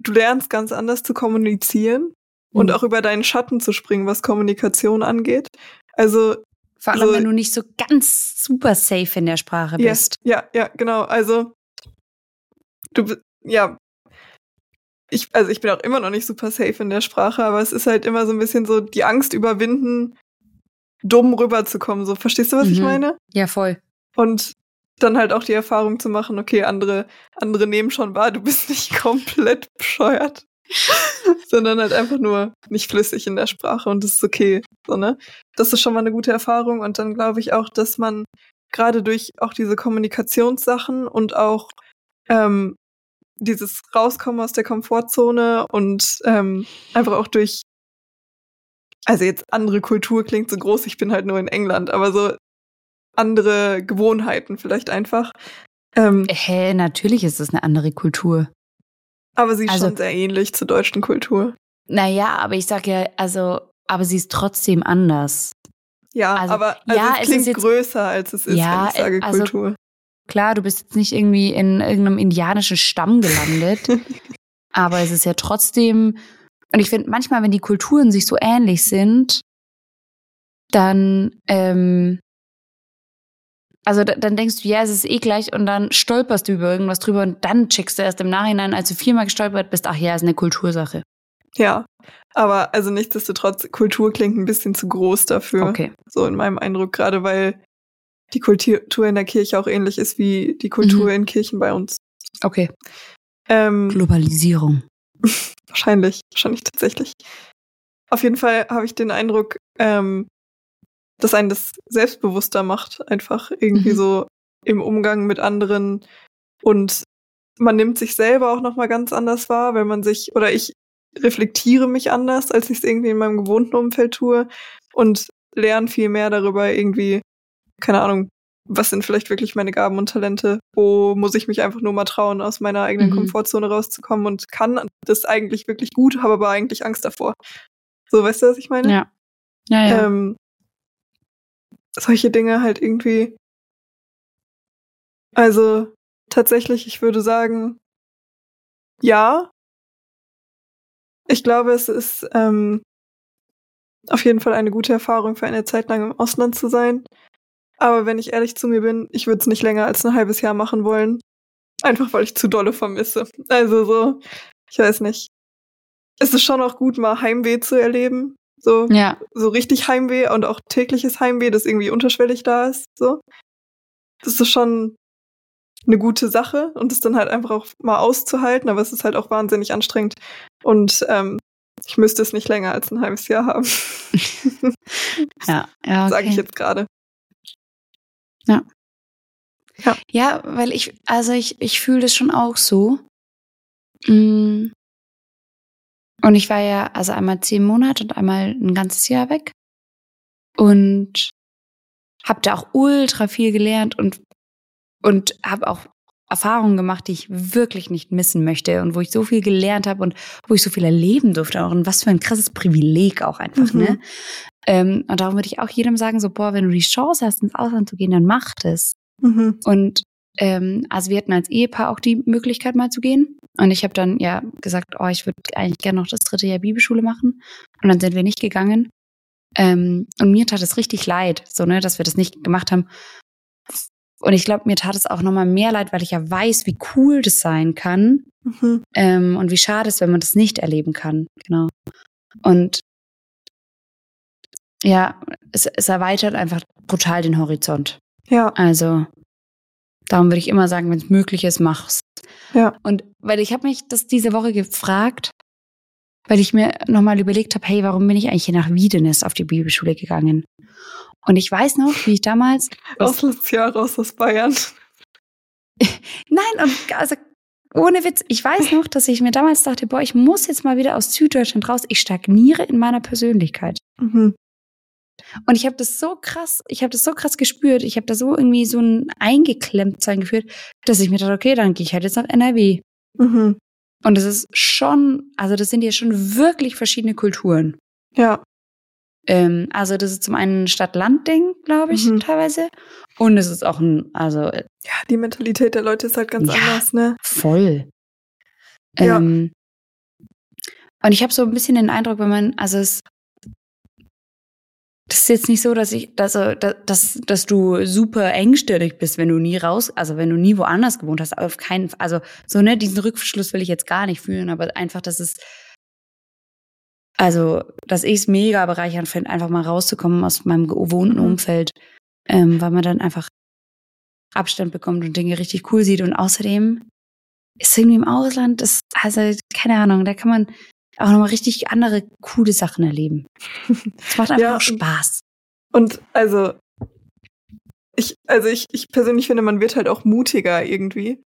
A: du lernst ganz anders zu kommunizieren und
B: Mhm.
A: auch über deinen Schatten zu springen, was Kommunikation angeht. Also,
B: Vor allem,
A: so-
B: wenn du nicht so ganz super safe in der Sprache
A: ja,
B: bist.
A: ja, ja, genau. Also, du, ja, ich, also ich bin auch immer noch nicht super safe in der Sprache, aber es ist halt immer so ein bisschen so die Angst überwinden, dumm rüberzukommen. So, verstehst du, was ich
B: Mhm.
A: meine?
B: Ja, voll.
A: Und dann halt auch die Erfahrung zu machen, okay, andere, andere nehmen schon wahr, du bist nicht komplett bescheuert, sondern halt einfach nur nicht flüssig in der Sprache und das ist okay. So, ne? Das ist schon mal eine gute Erfahrung und dann glaube ich auch, dass man gerade durch auch diese Kommunikationssachen und auch ähm, dieses Rauskommen aus der Komfortzone und ähm, einfach auch durch, also jetzt andere Kultur klingt so groß, ich bin halt nur in England, aber so andere Gewohnheiten vielleicht einfach. Ähm,
B: Hä, natürlich ist es eine andere Kultur.
A: Aber sie ist
B: also-
A: schon sehr ähnlich zur deutschen Kultur.
B: Naja, aber ich sag ja, also, aber sie ist trotzdem anders.
A: Ja,
B: Also,
A: aber also
B: ja,
A: es
B: es
A: klingt
B: ist jetzt-
A: größer, als es ist,
B: Ja,
A: wenn ich sage
B: also-
A: Kultur.
B: Klar, du bist jetzt nicht irgendwie in irgendeinem indianischen Stamm gelandet, aber es ist ja trotzdem, und ich finde manchmal, wenn die Kulturen sich so ähnlich sind, dann, ähm, also da, dann denkst du, ja, es ist eh gleich und dann stolperst du über irgendwas drüber und dann checkst du erst im Nachhinein, als du viermal gestolpert bist, ach ja, ist eine Kultursache.
A: Ja, aber also nichtsdestotrotz, Kultur klingt ein bisschen zu groß dafür.
B: Okay.
A: So in meinem Eindruck, gerade weil die Kultur in der Kirche auch ähnlich ist wie die Kultur
B: Mhm.
A: in Kirchen bei uns.
B: Okay.
A: Ähm,
B: Globalisierung.
A: wahrscheinlich, wahrscheinlich tatsächlich. Auf jeden Fall habe ich den Eindruck, ähm, dass einen das selbstbewusster macht, einfach irgendwie
B: Mhm.
A: so im Umgang mit anderen und man nimmt sich selber auch noch mal ganz anders wahr, wenn man sich oder ich reflektiere mich anders, als ich es irgendwie in meinem gewohnten Umfeld tue und lerne viel mehr darüber irgendwie, keine Ahnung, was sind vielleicht wirklich meine Gaben und Talente? Wo muss ich mich einfach nur mal trauen, aus meiner eigenen
B: Mhm.
A: Komfortzone rauszukommen und kann das eigentlich wirklich gut, habe aber eigentlich Angst davor. So, weißt du, was ich meine?
B: Ja. Ja, ja.
A: Ähm, solche Dinge halt irgendwie. Also tatsächlich, ich würde sagen, ja. Ich glaube, es ist ähm, auf jeden Fall eine gute Erfahrung für eine Zeit lang im Ausland zu sein. Aber wenn ich ehrlich zu mir bin, ich würde es nicht länger als ein halbes Jahr machen wollen. Einfach weil ich zu dolle vermisse. Also so, ich weiß nicht. Es ist schon auch gut, mal Heimweh zu erleben. So,
B: Ja.
A: so richtig Heimweh und auch tägliches Heimweh, das irgendwie unterschwellig da ist. So. Das ist schon eine gute Sache und das dann halt einfach auch mal auszuhalten, aber es ist halt auch wahnsinnig anstrengend. Und ähm, ich müsste es nicht länger als ein halbes Jahr haben.
B: Ja, ja, okay.
A: Sage ich jetzt gerade.
B: Ja, weil ich, also ich, ich fühle das schon auch so. Mm. Und ich war ja also einmal zehn Monate und einmal ein ganzes Jahr weg. Und habe da auch ultra viel gelernt und, und habe auch Erfahrungen gemacht, die ich wirklich nicht missen möchte und wo ich so viel gelernt habe und wo ich so viel erleben durfte auch und was für ein krasses Privileg auch einfach,
A: Mhm.
B: ne? Ähm, und darum würde ich auch jedem sagen, so, boah, wenn du die Chance hast, ins Ausland zu gehen, dann mach das.
A: Mhm.
B: Und ähm, also wir hatten als Ehepaar auch die Möglichkeit mal zu gehen. Und ich habe dann ja gesagt, oh, ich würde eigentlich gerne noch das dritte Jahr Bibelschule machen. Und dann sind wir nicht gegangen. Ähm, und mir tat es richtig leid, so ne, dass wir das nicht gemacht haben. Und ich glaube, mir tat es auch nochmal mehr leid, weil ich ja weiß, wie cool das sein kann
A: Mhm.
B: ähm, und wie schade es, wenn man das nicht erleben kann. Genau. Und ja, es, es erweitert einfach brutal den Horizont.
A: Ja,
B: Also, darum würde ich immer sagen, wenn es möglich ist, mach's.
A: Ja.
B: Und weil ich habe mich das diese Woche gefragt, weil ich mir nochmal überlegt habe, hey, warum bin ich eigentlich hier nach Wiedenes auf die Bibelschule gegangen? Und ich weiß noch, wie ich damals.
A: Auslandsjahr raus aus Bayern.
B: Nein, und also ohne Witz, ich weiß noch, dass ich mir damals dachte, boah, ich muss jetzt mal wieder aus Süddeutschland raus. Ich stagniere in meiner Persönlichkeit.
A: Mhm.
B: Und ich habe das so krass, ich habe das so krass gespürt, ich habe da so irgendwie so ein Eingeklemmtsein gefühlt, dass ich mir dachte, okay, dann gehe ich halt jetzt nach NRW.
A: Mhm.
B: Und das ist schon, also das sind ja schon wirklich verschiedene Kulturen.
A: Ja,
B: Ähm, also das ist zum einen ein Stadt-Land-Ding, glaube ich,
A: Mhm.
B: teilweise. Und es ist auch ein, also äh,
A: ja, die Mentalität der Leute ist halt ganz
B: Ja.
A: anders, ne?
B: voll.
A: Ja.
B: Ähm, und ich habe so ein bisschen den Eindruck, wenn man, also es das ist jetzt nicht so, dass ich, dass, äh, dass, dass du super engstirnig bist, wenn du nie raus, also wenn du nie woanders gewohnt hast, auf keinen Fall. Also so, ne, diesen Rückschluss will ich jetzt gar nicht führen, aber einfach, dass es, also, dass ich es mega bereichernd finde, einfach mal rauszukommen aus meinem gewohnten
A: Mhm.
B: Umfeld, ähm, weil man dann einfach Abstand bekommt und Dinge richtig cool sieht. Und außerdem ist irgendwie im Ausland, das, also, keine Ahnung, da kann man auch nochmal richtig andere coole Sachen erleben. Es macht einfach
A: Ja,
B: auch Spaß.
A: Und also, ich, also ich, ich persönlich finde, man wird halt auch mutiger irgendwie.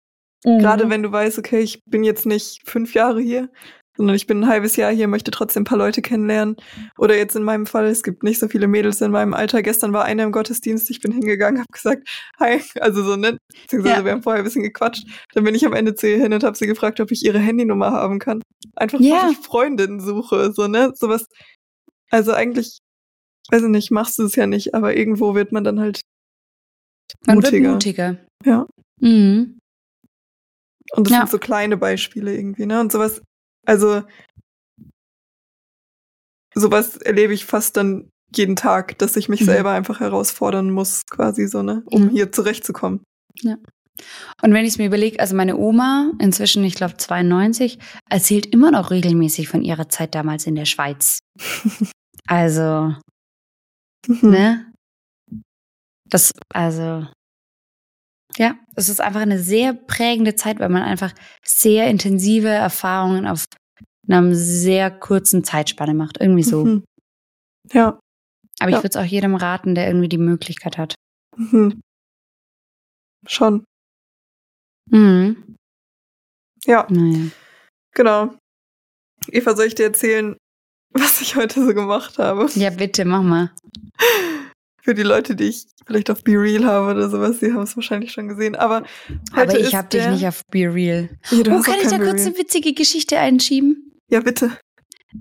B: Mhm.
A: Gerade wenn du weißt, okay, ich bin jetzt nicht fünf Jahre hier, sondern ich bin ein halbes Jahr hier, möchte trotzdem ein paar Leute kennenlernen. Oder jetzt in meinem Fall, es gibt nicht so viele Mädels in meinem Alter. Gestern war einer im Gottesdienst, ich bin hingegangen, habe gesagt, hi, also so nett, beziehungsweise
B: Ja.
A: wir haben vorher ein bisschen gequatscht. Dann bin ich am Ende zu ihr hin und habe sie gefragt, ob ich ihre Handynummer haben kann. Einfach,
B: Ja.
A: weil ich Freundinnen suche, so, ne, sowas. Also eigentlich, weiß ich nicht, machst du es ja nicht, aber irgendwo wird man dann halt
B: Man
A: mutiger.
B: wird mutiger.
A: Ja.
B: Mhm.
A: Und das
B: Ja.
A: sind so kleine Beispiele irgendwie, ne? Und sowas, also sowas erlebe ich fast dann jeden Tag, dass ich mich
B: Mhm.
A: selber einfach herausfordern muss, quasi so, ne? Um
B: Mhm.
A: hier zurechtzukommen.
B: Und wenn ich es mir überlege, also meine Oma, inzwischen, ich glaube 92, erzählt immer noch regelmäßig von ihrer Zeit damals in der Schweiz. Also,
A: Mhm.
B: ne? Das, also, ja, es ist einfach eine sehr prägende Zeit, weil man einfach sehr intensive Erfahrungen auf einer sehr kurzen Zeitspanne macht. Irgendwie so.
A: Mhm. Ja.
B: Aber ich
A: Ja.
B: würde es auch jedem raten, der irgendwie die Möglichkeit hat.
A: Mhm. Schon.
B: Mhm.
A: Ja,
B: Naja.
A: genau. Eva, soll ich dir erzählen, was ich heute so gemacht habe?
B: Ja, bitte, mach mal.
A: Für die Leute, die ich vielleicht auf Be Real habe oder sowas, die haben es wahrscheinlich schon gesehen. Aber heute
B: Aber ich habe dich nicht auf Be Real.
A: Ja,
B: Oh, kann ich da kurz eine witzige Geschichte einschieben?
A: Ja, bitte.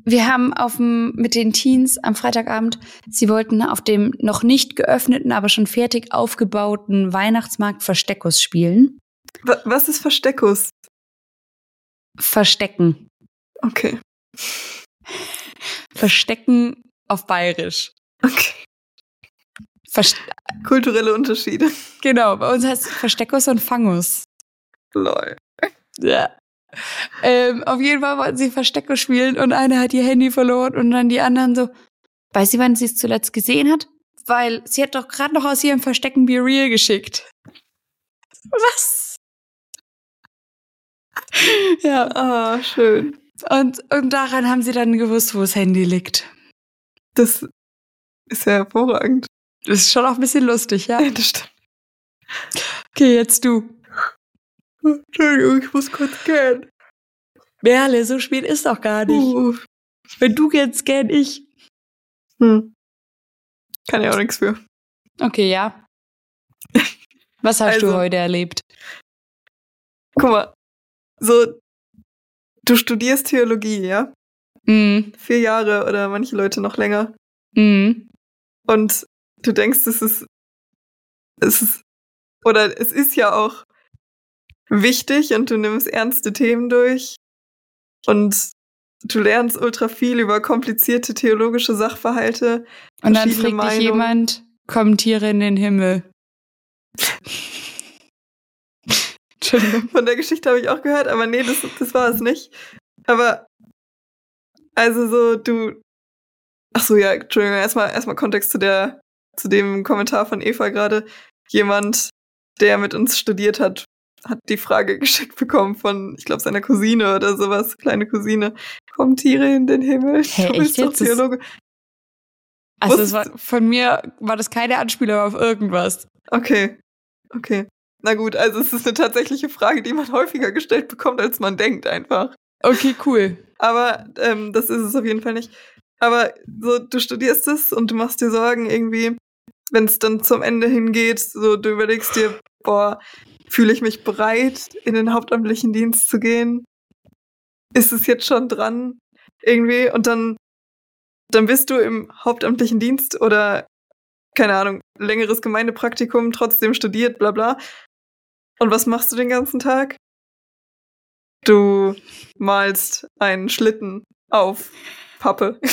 B: Wir haben auf dem, mit den Teens am Freitagabend, sie wollten auf dem noch nicht geöffneten, aber schon fertig aufgebauten Weihnachtsmarkt Versteckus spielen.
A: Wa- Was ist Versteckus?
B: Verstecken.
A: Okay.
B: Verstecken auf Bayerisch.
A: Okay.
B: Verst
A: Kulturelle Unterschiede.
B: genau, bei uns heißt Versteckus und Fangus.
A: Lol.
B: Ja. Ähm, auf jeden Fall wollten sie Versteckus spielen und eine hat ihr Handy verloren und dann die anderen so, Weiß sie, wann sie es zuletzt gesehen hat? Weil sie hat doch gerade noch aus ihrem Verstecken Be Real geschickt. Was? ja.
A: Ah, schön.
B: Und, und daran haben sie dann gewusst, wo das Handy liegt.
A: Das ist ja hervorragend.
B: Das ist schon auch ein bisschen lustig, ja?
A: Das stimmt.
B: Okay, jetzt du.
A: Entschuldigung, ich muss kurz gehen.
B: Merle, so spät ist doch gar nicht.
A: Uh.
B: Wenn du jetzt gern ich.
A: Hm. Kann ja auch nichts für.
B: Okay, ja. Was hast
A: Also-
B: du heute erlebt?
A: Guck mal, so, du studierst Theologie, ja?
B: Mhm.
A: Vier Jahre oder manche Leute noch länger.
B: Mhm.
A: Und du denkst, es ist, es ist, oder es ist ja auch wichtig und du nimmst ernste Themen durch und du lernst ultra viel über komplizierte theologische Sachverhalte.
B: Und dann fragt dich jemand, kommen Tiere in den Himmel? Entschuldigung.
A: Von der Geschichte habe ich auch gehört, aber nee, das, das war es nicht. Aber, also so, du, ach so, ja, Entschuldigung, erstmal, erstmal Kontext zu der, zu dem Kommentar von Eva gerade. Jemand, der mit uns studiert hat, hat die Frage geschickt bekommen von, ich glaube, seiner Cousine oder sowas, kleine Cousine. Kommen Tiere in den Himmel?
B: Hä,
A: du bist doch Theologe.
B: Also es war, von mir war das keine Anspielung auf irgendwas.
A: Okay, okay. Na gut, also es ist eine tatsächliche Frage, die man häufiger gestellt bekommt, als man denkt einfach.
B: Okay, cool.
A: Aber ähm, das ist es auf jeden Fall nicht. Aber so, du studierst es und du machst dir Sorgen irgendwie, wenn es dann zum Ende hingeht, so du überlegst dir, boah, fühle ich mich bereit, in den hauptamtlichen Dienst zu gehen? Ist es jetzt schon dran? Irgendwie? Und dann, dann bist du im hauptamtlichen Dienst oder, keine Ahnung, längeres Gemeindepraktikum, trotzdem studiert, bla bla. Und was machst du den ganzen Tag? Du malst einen Schlitten auf Pappe.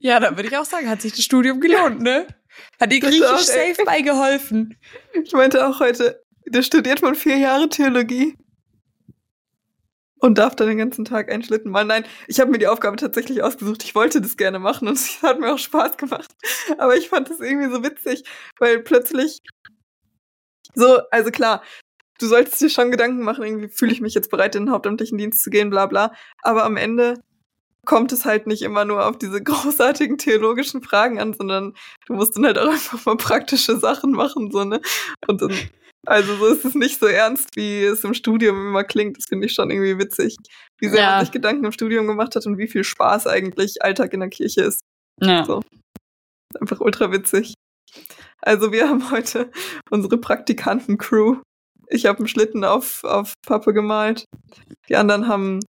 B: Ja, da würde ich auch sagen, hat sich das Studium gelohnt, ne? Hat dir
A: Das
B: griechisch
A: auch,
B: safe beigeholfen.
A: Ich meinte auch heute, da studiert man vier Jahre Theologie und darf dann den ganzen Tag einen Schlitten malen. Nein, ich habe mir die Aufgabe tatsächlich ausgesucht. Ich wollte das gerne machen und es hat mir auch Spaß gemacht. Aber ich fand es irgendwie so witzig, weil plötzlich so, also klar, du solltest dir schon Gedanken machen, irgendwie fühle ich mich jetzt bereit, in den hauptamtlichen Dienst zu gehen, bla bla. Aber am Ende kommt es halt nicht immer nur auf diese großartigen theologischen Fragen an, sondern du musst dann halt auch einfach mal praktische Sachen machen, so, ne? Und dann, also so ist es nicht so ernst, wie es im Studium immer klingt. Das finde ich schon irgendwie witzig. Wie sehr
B: Ja.
A: man sich Gedanken im Studium gemacht hat und wie viel Spaß eigentlich Alltag in der Kirche ist.
B: Ja.
A: So. Einfach ultra witzig. Also wir haben heute unsere Praktikanten-Crew. Ich habe einen Schlitten auf, auf Pappe gemalt. Die anderen haben,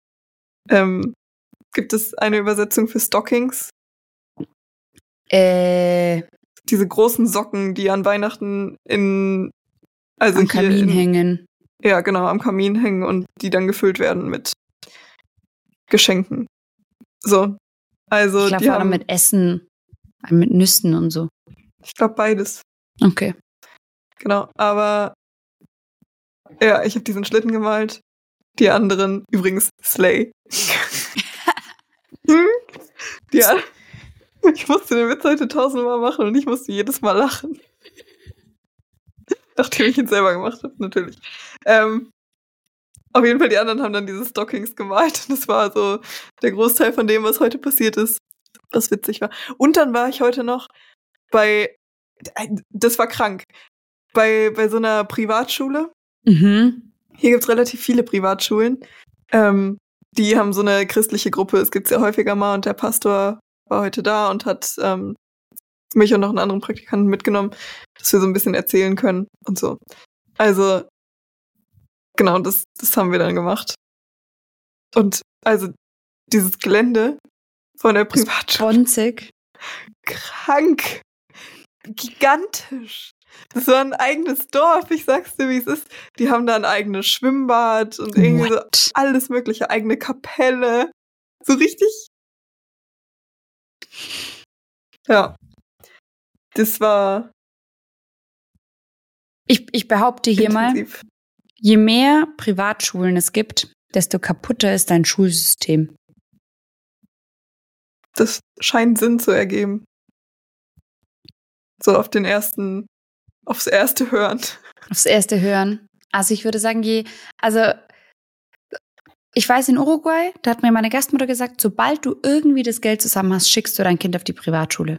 A: ähm, gibt es eine Übersetzung für Stockings?
B: Äh,
A: Diese großen Socken, die an Weihnachten in, also
B: am Kamin
A: in,
B: hängen.
A: Ja, genau, am Kamin hängen und die dann gefüllt werden mit Geschenken. So. Also
B: Ich glaube vor allem mit Essen, mit Nüssen und so.
A: ich glaube beides.
B: Okay.
A: Genau, aber ja, ich habe diesen Schlitten gemalt. Die anderen, übrigens, Slay. Hm? die ich musste den Witz heute tausendmal machen und ich musste jedes Mal lachen. Nachdem ich ihn selber gemacht habe, natürlich. Ähm, auf jeden Fall, die anderen haben dann diese Stockings gemalt und das war so der Großteil von dem, was heute passiert ist, was witzig war. Und dann war ich heute noch bei, das war krank, bei, bei so einer Privatschule.
B: Mhm.
A: Hier gibt's relativ viele Privatschulen. Ähm, die haben so eine christliche Gruppe, es gibt's ja häufiger mal und der Pastor war heute da und hat ähm, mich und noch einen anderen Praktikanten mitgenommen, dass wir so ein bisschen erzählen können und so. Also, genau, das, das haben wir dann gemacht. Und also dieses Gelände von der Privatschule
B: Bonzig.
A: krank. Gigantisch. Das war ein eigenes Dorf, ich sag's dir, wie es ist. Die haben da ein eigenes Schwimmbad und irgendwie so alles mögliche, eigene Kapelle. So richtig. Ja. Das war
B: Ich, ich behaupte hier mal,
A: intensiv.
B: je mehr Privatschulen es gibt, desto kaputter ist dein Schulsystem.
A: Das scheint Sinn zu ergeben. So auf den ersten, aufs erste Hören.
B: Aufs erste Hören. Also ich würde sagen, je, also ich weiß in Uruguay, da hat mir meine Gastmutter gesagt, sobald du irgendwie das Geld zusammen hast, schickst du dein Kind auf die Privatschule.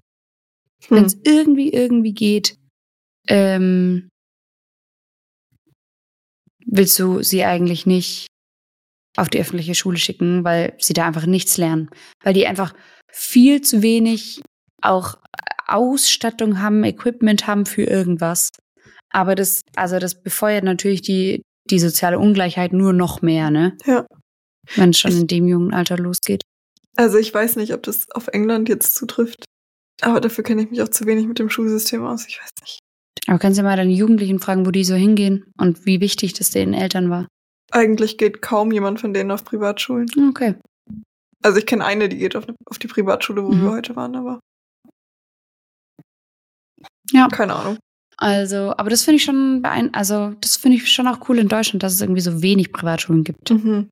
B: Hm. Wenn es irgendwie, irgendwie geht, ähm, willst du sie eigentlich nicht auf die öffentliche Schule schicken, weil sie da einfach nichts lernen. Weil die einfach viel zu wenig auch Ausstattung haben, Equipment haben für irgendwas. Aber das, also das befeuert natürlich die, die soziale Ungleichheit nur noch mehr, ne?
A: Ja.
B: Wenn es schon in dem jungen Alter losgeht.
A: Also ich weiß nicht, ob das auf England jetzt zutrifft. Aber dafür kenne ich mich auch zu wenig mit dem Schulsystem aus. Ich weiß nicht.
B: Aber kannst du mal deine Jugendlichen fragen, wo die so hingehen und wie wichtig das den Eltern war?
A: Eigentlich geht kaum jemand von denen auf Privatschulen.
B: Okay.
A: Also ich kenne eine, die geht auf, auf die Privatschule, wo mhm. wir heute waren, aber.
B: Ja.
A: Keine Ahnung.
B: Also, aber das finde ich schon beein also das finde ich schon auch cool in Deutschland, dass es irgendwie so wenig Privatschulen gibt.
A: Mhm.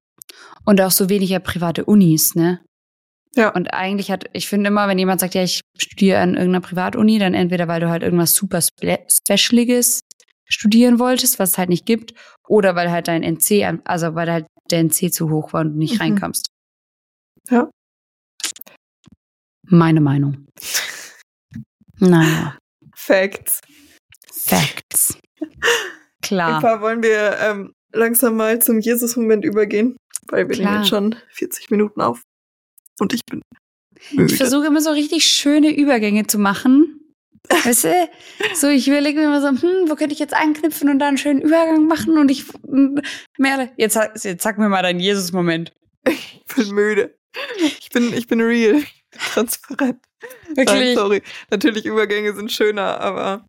B: Und auch so wenig ja private Unis, ne?
A: Ja.
B: Und eigentlich hat, ich finde immer, wenn jemand sagt, ja, ich studiere an irgendeiner Privatuni, dann entweder weil du halt irgendwas super Specialiges studieren wolltest, was es halt nicht gibt, oder weil halt dein NC, also weil halt der NC zu hoch war und du nicht mhm. reinkamst.
A: Ja.
B: Meine Meinung. naja.
A: Facts.
B: Facts. Klar.
A: Eva, wollen wir ähm, langsam mal zum Jesus-Moment übergehen? Weil wir Klar. nehmen jetzt schon 40 Minuten auf. Und ich bin müde.
B: Ich versuche immer so richtig schöne Übergänge zu machen. Weißt du? So, ich überlege mir immer so, hm, wo könnte ich jetzt anknüpfen und da einen schönen Übergang machen und ich mehr. Jetzt, jetzt sag mir mal deinen Jesus-Moment.
A: Ich bin müde. Ich bin, ich bin real. Transparent.
B: Wirklich?
A: Nein, sorry. Natürlich, Übergänge sind schöner, aber.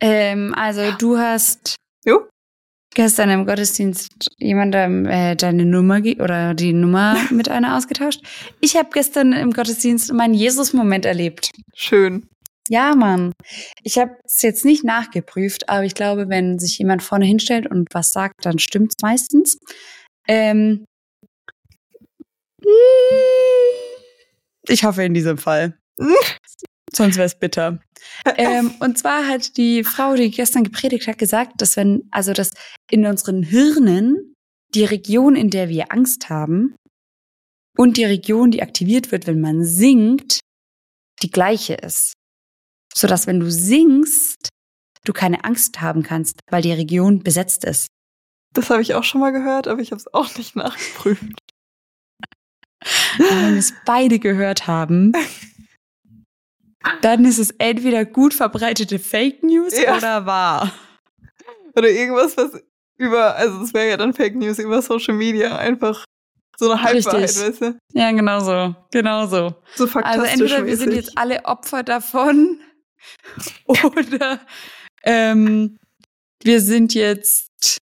B: Ähm, also, du hast.
A: Jo?
B: gestern im Gottesdienst jemandem äh, deine Nummer oder die Nummer mit einer ausgetauscht. Ich habe gestern im Gottesdienst meinen Jesus-Moment erlebt.
A: Schön.
B: Ja, Mann. Ich habe es jetzt nicht nachgeprüft, aber ich glaube, wenn sich jemand vorne hinstellt und was sagt, dann stimmt's meistens. Ähm, ich hoffe in diesem Fall. Sonst wäre es bitter. ähm, und zwar hat die Frau, die gestern gepredigt hat, gesagt, dass wenn, also dass in unseren Hirnen die Region, in der wir Angst haben, und die Region, die aktiviert wird, wenn man singt, die gleiche ist. Sodass, wenn du singst, du keine Angst haben kannst, weil die Region besetzt ist.
A: Das habe ich auch schon mal gehört, aber ich habe es auch nicht nachgeprüft.
B: Wenn wir es beide gehört haben, dann ist es entweder gut verbreitete Fake News ja. oder wahr.
A: Oder irgendwas, was über, also es wäre ja dann Fake News über Social Media einfach so eine Halbwahrheit, weißt du?
B: Ja, genau so. Genau so.
A: So
B: Also entweder wir sind jetzt alle Opfer davon oder ähm, wir sind jetzt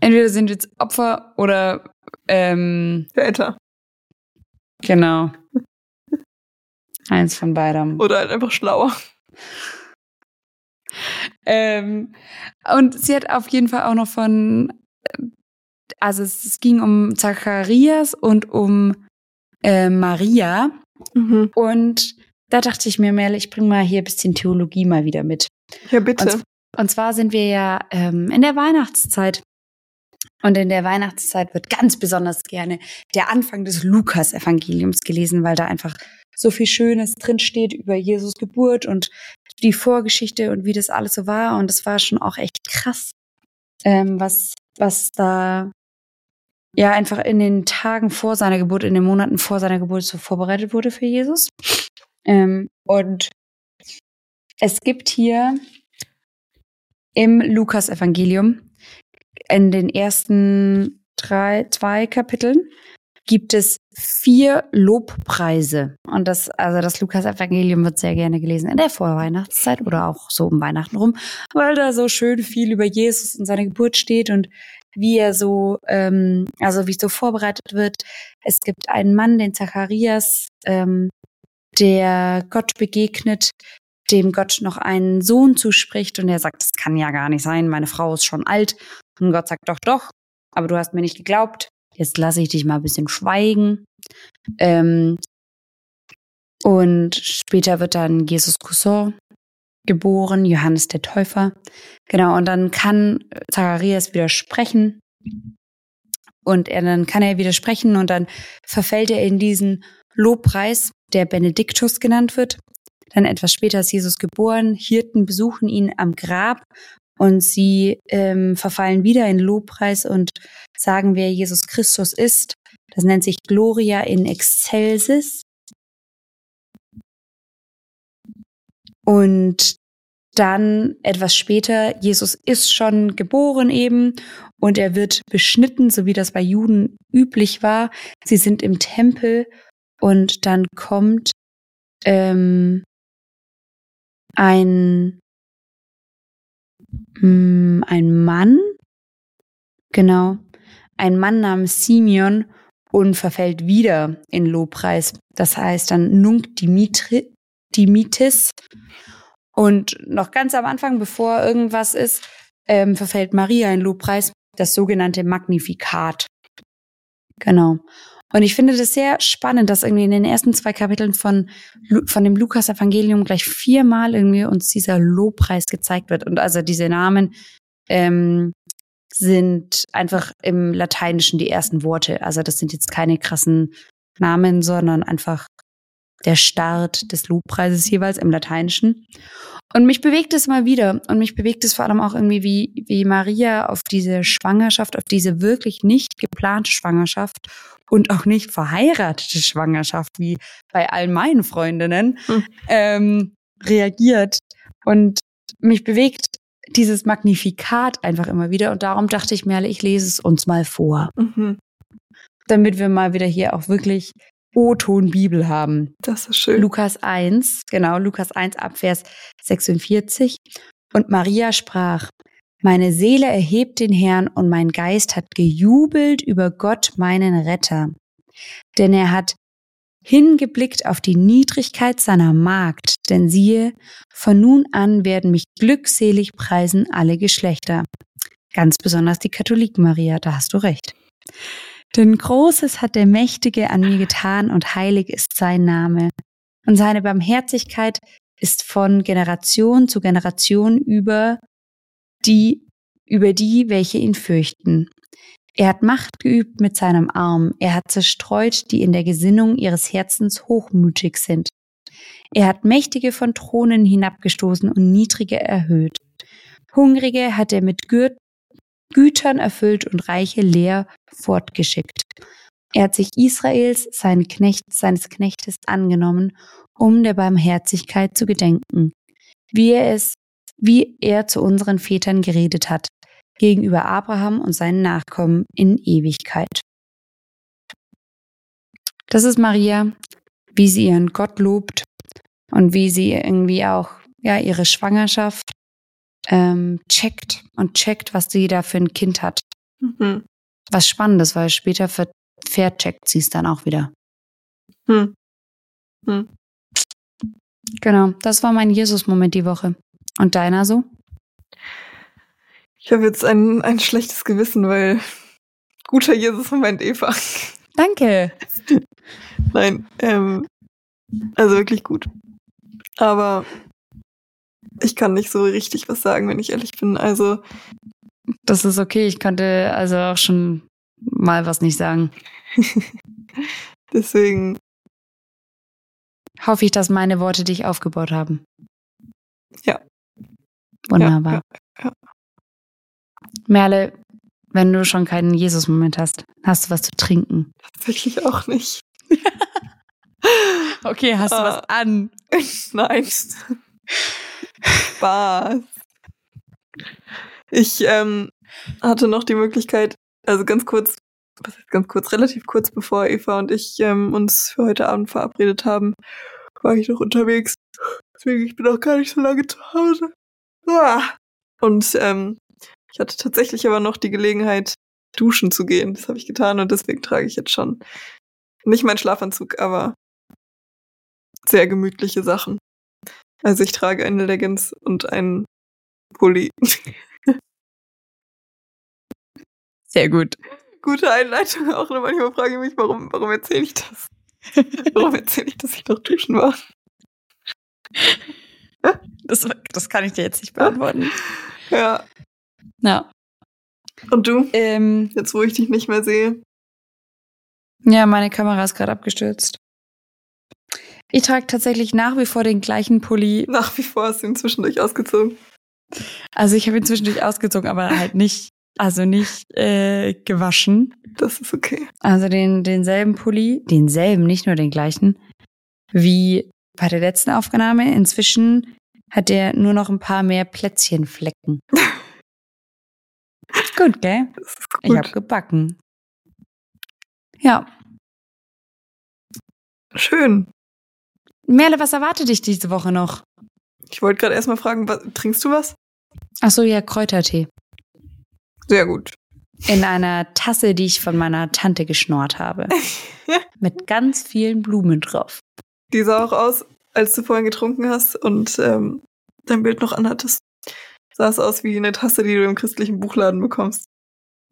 B: entweder sind jetzt Opfer oder ähm,
A: Täter.
B: Genau. Eins von beidem.
A: Oder halt einfach schlauer.
B: ähm, und sie hat auf jeden Fall auch noch von, äh, also es, es ging um Zacharias und um äh, Maria.
A: Mhm.
B: Und da dachte ich mir, Merle, ich bringe mal hier ein bisschen Theologie mal wieder mit.
A: Ja, bitte.
B: Und, und zwar sind wir ja ähm, in der Weihnachtszeit. Und in der Weihnachtszeit wird ganz besonders gerne der Anfang des Lukas-Evangeliums gelesen, weil da einfach so viel Schönes drinsteht über Jesus Geburt und die Vorgeschichte und wie das alles so war. Und es war schon auch echt krass, ähm, was, was da ja einfach in den Tagen vor seiner Geburt, in den Monaten vor seiner Geburt so vorbereitet wurde für Jesus. Ähm, und es gibt hier im Lukas-Evangelium in den ersten drei, zwei Kapiteln gibt es vier Lobpreise. Und das, also das Lukas-Evangelium wird sehr gerne gelesen in der Vorweihnachtszeit oder auch so um Weihnachten rum, weil da so schön viel über Jesus und seine Geburt steht und wie er so, ähm, also wie so vorbereitet wird. Es gibt einen Mann, den Zacharias, ähm, der Gott begegnet, dem Gott noch einen Sohn zuspricht und er sagt, das kann ja gar nicht sein, meine Frau ist schon alt Und Gott sagt, doch, doch, aber du hast mir nicht geglaubt. Jetzt lasse ich dich mal ein bisschen schweigen. Ähm, und später wird dann Jesus Cousin geboren, Johannes der Täufer. Genau, und dann kann Zacharias widersprechen. Und er dann kann er widersprechen und dann verfällt er in diesen Lobpreis, der Benediktus genannt wird. Dann etwas später ist Jesus geboren. Hirten besuchen ihn am Grab und sie ähm, verfallen wieder in Lobpreis und sagen, wer Jesus Christus ist. Das nennt sich Gloria in Excelsis. Und dann etwas später, Jesus ist schon geboren eben und er wird beschnitten, so wie das bei Juden üblich war. Sie sind im Tempel und dann kommt ähm, ein, mm, ein Mann, genau, ein Mann namens Simeon und verfällt wieder in Lobpreis. Das heißt dann Nunc Dimitri, Dimitis. Und noch ganz am Anfang, bevor irgendwas ist, ähm, verfällt Maria in Lobpreis, das sogenannte Magnifikat. Genau. Und ich finde das sehr spannend, dass irgendwie in den ersten zwei Kapiteln von, von dem Lukas-Evangelium gleich viermal irgendwie uns dieser Lobpreis gezeigt wird. Und also diese Namen ähm, sind einfach im Lateinischen die ersten Worte. Also das sind jetzt keine krassen Namen, sondern einfach der Start des Lobpreises jeweils im Lateinischen. Und mich bewegt es mal wieder. Und mich bewegt es vor allem auch irgendwie, wie, wie Maria auf diese Schwangerschaft, auf diese wirklich nicht geplante Schwangerschaft und auch nicht verheiratete Schwangerschaft, wie bei all meinen Freundinnen, hm. ähm, reagiert. Und mich bewegt dieses Magnifikat einfach immer wieder. Und darum dachte ich mir, ich lese es uns mal vor. Mhm. Damit wir mal wieder hier auch wirklich O-Ton Bibel haben.
A: Das ist schön.
B: Lukas 1, genau, Lukas 1 Abvers 46. Und Maria sprach, meine Seele erhebt den Herrn und mein Geist hat gejubelt über Gott, meinen Retter. Denn er hat hingeblickt auf die Niedrigkeit seiner Magd, denn siehe, von nun an werden mich glückselig preisen alle Geschlechter. Ganz besonders die Katholiken, Maria, da hast du recht. Denn Großes hat der Mächtige an mir getan und heilig ist sein Name. Und seine Barmherzigkeit ist von Generation zu Generation über die, über die, welche ihn fürchten. Er hat Macht geübt mit seinem Arm, er hat zerstreut, die in der Gesinnung ihres Herzens hochmütig sind. Er hat Mächtige von Thronen hinabgestoßen und Niedrige erhöht. Hungrige hat er mit Gürt Gütern erfüllt und Reiche leer fortgeschickt. Er hat sich Israels, sein Knecht, seines Knechtes, angenommen, um der Barmherzigkeit zu gedenken, wie er es, wie er zu unseren Vätern geredet hat, gegenüber Abraham und seinen Nachkommen in Ewigkeit. Das ist Maria, wie sie ihren Gott lobt und wie sie irgendwie auch ja ihre Schwangerschaft ähm, checkt und checkt, was sie da für ein Kind hat. Mhm. Was spannendes, weil später ver vercheckt sie es dann auch wieder. Hm. Hm. Genau, das war mein Jesus-Moment die Woche. Und deiner so?
A: Ich habe jetzt ein, ein schlechtes Gewissen, weil guter Jesus-Moment, Eva.
B: Danke.
A: Nein, ähm, also wirklich gut. Aber ich kann nicht so richtig was sagen, wenn ich ehrlich bin. Also.
B: Das ist okay. Ich konnte also auch schon mal was nicht sagen.
A: Deswegen.
B: Hoffe ich, dass meine Worte dich aufgebaut haben.
A: Ja.
B: Wunderbar. Ja, ja, ja. Merle, wenn du schon keinen Jesus-Moment hast, hast du was zu trinken?
A: Tatsächlich auch nicht.
B: okay, hast du uh, was ah. an?
A: Nein. Spaß. Ich ähm, hatte noch die Möglichkeit, also ganz kurz, was ist ganz kurz, relativ kurz bevor Eva und ich ähm, uns für heute Abend verabredet haben, war ich noch unterwegs. Deswegen, ich bin auch gar nicht so lange zu Hause. Ah. Und ähm, ich hatte tatsächlich aber noch die Gelegenheit, duschen zu gehen. Das habe ich getan und deswegen trage ich jetzt schon nicht meinen Schlafanzug, aber sehr gemütliche Sachen. Also ich trage eine Leggings und einen Pulli.
B: Sehr gut.
A: Gute Einleitung auch. Und manchmal frage ich mich, warum, warum erzähle ich das? warum erzähle ich, dass ich noch duschen war?
B: Das, das kann ich dir jetzt nicht beantworten.
A: Ja.
B: Ja.
A: Und du?
B: Ähm,
A: Jetzt, wo ich dich nicht mehr sehe.
B: ja, meine Kamera ist gerade abgestürzt. Ich trage tatsächlich nach wie vor den gleichen Pulli.
A: Nach wie vor hast du ihn zwischendurch ausgezogen.
B: Also ich habe ihn zwischendurch ausgezogen, aber halt nicht, also nicht äh, gewaschen.
A: Das ist okay.
B: Also den, denselben Pulli, denselben, nicht nur den gleichen, wie bei der letzten Aufnahme. Inzwischen hat er nur noch ein paar mehr Plätzchenflecken. Gut, gell?
A: Das ist
B: Ich
A: gut.
B: habe gebacken. Ja.
A: Schön.
B: Merle, was erwartet dich diese Woche noch?
A: Ich wollte gerade erstmal fragen, was, trinkst du was?
B: Ach so, ja, Kräutertee.
A: Sehr gut.
B: In einer Tasse, die ich von meiner Tante geschnort habe. Mit ganz vielen Blumen drauf.
A: Die sah auch aus, als du vorhin getrunken hast und ähm, dein Bild noch anhattest. Sah es aus wie eine Tasse, die du im christlichen Buchladen bekommst.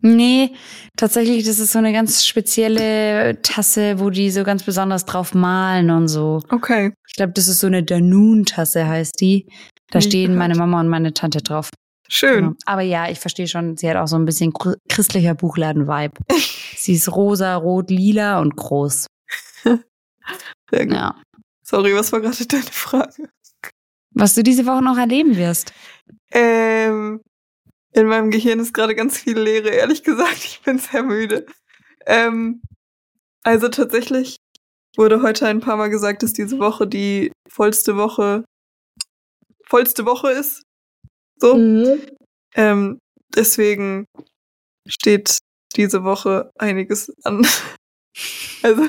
B: Nee, tatsächlich, das ist so eine ganz spezielle Tasse, wo die so ganz besonders drauf malen und so.
A: Okay.
B: Ich glaube, das ist so eine Danun-Tasse, heißt die. Da
A: Nie
B: stehen
A: gehört.
B: meine Mama und meine Tante drauf.
A: Schön.
B: Ja. Aber ja, ich verstehe schon, sie hat auch so ein bisschen chr- christlicher Buchladen-Vibe. sie ist rosa, rot, lila und groß. Ja.
A: Sorry, was war gerade deine Frage?
B: Was du diese Woche noch erleben wirst.
A: Ähm, in meinem Gehirn ist gerade ganz viel Leere, ehrlich gesagt. Ich bin sehr müde. Ähm, also tatsächlich wurde heute ein paar Mal gesagt, dass diese Woche die vollste Woche, vollste Woche ist. So. Ähm, deswegen steht diese Woche einiges an. Also,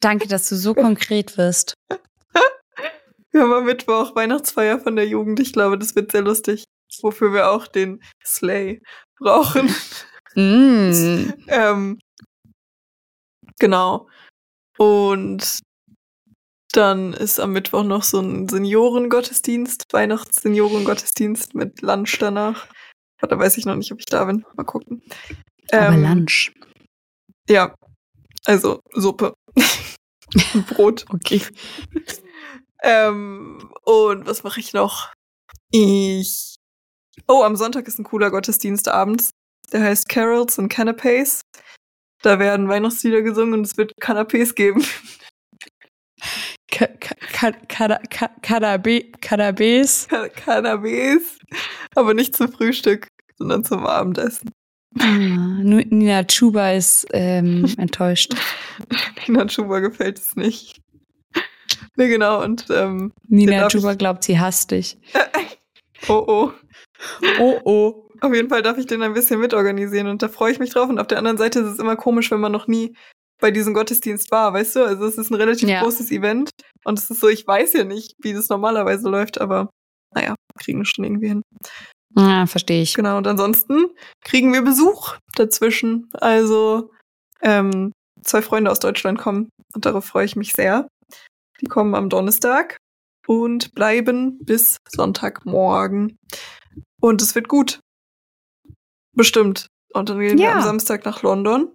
B: Danke, dass du so konkret wirst.
A: wir haben am Mittwoch Weihnachtsfeier von der Jugend. Ich glaube, das wird sehr lustig. Wofür wir auch den Slay brauchen.
B: Mm.
A: Ähm, genau. Und dann ist am Mittwoch noch so ein Seniorengottesdienst, Weihnachts-Seniorengottesdienst mit Lunch danach. Da weiß ich noch nicht, ob ich da bin. Mal gucken.
B: Aber
A: Ähm,
B: Lunch.
A: Ja, also Suppe. Brot.
B: Okay.
A: Ähm, und was mache ich noch? Ich. Oh, am Sonntag ist ein cooler Gottesdienst abends. Der heißt Carols and Canapés. Da werden Weihnachtslieder gesungen und es wird Canapés geben.
B: Kadabes.
A: Canapés. Aber nicht zum Frühstück, sondern zum Abendessen.
B: Ah, Nina Chuba ist ähm, enttäuscht.
A: Nina Schuber gefällt es nicht. Ne, genau, und ähm,
B: Nina Chuba glaubt, sie hasst dich.
A: oh oh.
B: Oh, oh.
A: Auf jeden Fall darf ich den ein bisschen mitorganisieren und da freue ich mich drauf. Und auf der anderen Seite ist es immer komisch, wenn man noch nie bei diesem Gottesdienst war, weißt du? Also es ist ein relativ
B: Ja.
A: großes Event und es ist so, ich weiß ja nicht, wie das normalerweise läuft, aber naja, kriegen wir schon irgendwie hin.
B: Ja, verstehe ich.
A: Genau, und ansonsten kriegen wir Besuch dazwischen. Also ähm, zwei Freunde aus Deutschland kommen und darauf freue ich mich sehr. Die kommen am Donnerstag und bleiben bis Sonntagmorgen. Und es wird gut. Bestimmt. Und dann gehen wir
B: Ja.
A: am Samstag nach London.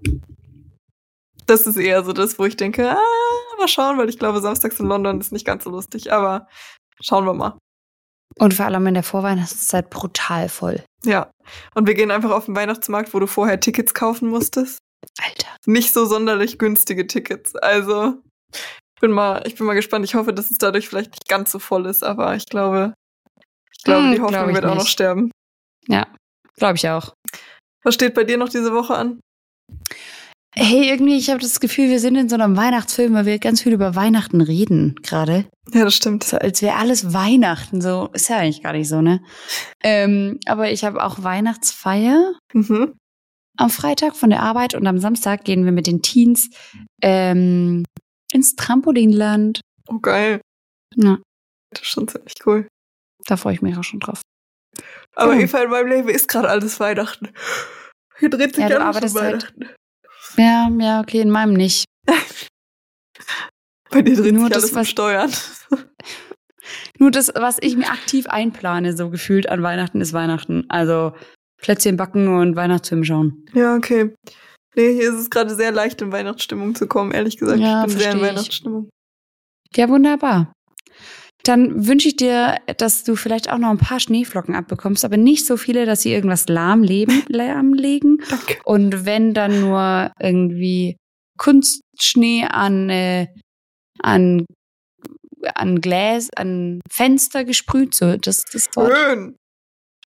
A: Das ist eher so das, wo ich denke, ah, mal schauen, weil ich glaube, samstags in London ist nicht ganz so lustig, aber schauen wir mal.
B: Und vor allem in der Vorweihnachtszeit brutal voll.
A: Ja. Und wir gehen einfach auf den Weihnachtsmarkt, wo du vorher Tickets kaufen musstest.
B: Alter.
A: Nicht so sonderlich günstige Tickets. Also, ich bin mal, ich bin mal gespannt. Ich hoffe, dass es dadurch vielleicht nicht ganz so voll ist, aber ich glaube, ich glaube,
B: Hm,
A: die
B: glaub
A: Hoffnung
B: ich
A: wird auch noch
B: nicht.
A: sterben.
B: Ja, glaube ich auch.
A: Was steht bei dir noch diese Woche an?
B: Hey, irgendwie, ich habe das Gefühl, wir sind in so einem Weihnachtsfilm, weil wir ganz viel über Weihnachten reden gerade.
A: Ja, das stimmt.
B: So, als wäre alles Weihnachten. So ist ja eigentlich gar nicht so, ne? Ähm, aber ich habe auch Weihnachtsfeier
A: Mhm.
B: am Freitag von der Arbeit und am Samstag gehen wir mit den Teens ähm, ins Trampolinland.
A: Oh, geil.
B: Ja,
A: Das ist schon ziemlich cool.
B: da freue ich mich auch schon drauf.
A: Aber
B: Genau.
A: Eva, in meinem Leben ist gerade alles Weihnachten. Hier dreht sich
B: Ja,
A: alles um
B: halt-
A: Weihnachten.
B: Ja, ja, okay, in meinem nicht.
A: Bei dir dreht
B: Nur
A: sich
B: das,
A: alles um
B: was-
A: Steuern.
B: Nur das, was ich mir aktiv einplane, so gefühlt an Weihnachten, ist Weihnachten. Also Plätzchen backen und Weihnachtsfilm schauen.
A: Ja, okay. Nee, hier ist es gerade sehr leicht, in Weihnachtsstimmung zu kommen, ehrlich gesagt.
B: Ja,
A: ich bin sehr in. Weihnachtsstimmung.
B: Ja, wunderbar. Dann wünsche ich dir, dass du vielleicht auch noch ein paar Schneeflocken abbekommst, aber nicht so viele, dass sie irgendwas lahmleben, lahmlegen.
A: Danke.
B: Und wenn dann nur irgendwie Kunstschnee an, äh, an, an Gläs, an Fenster gesprüht, so das das Wort.
A: Schön.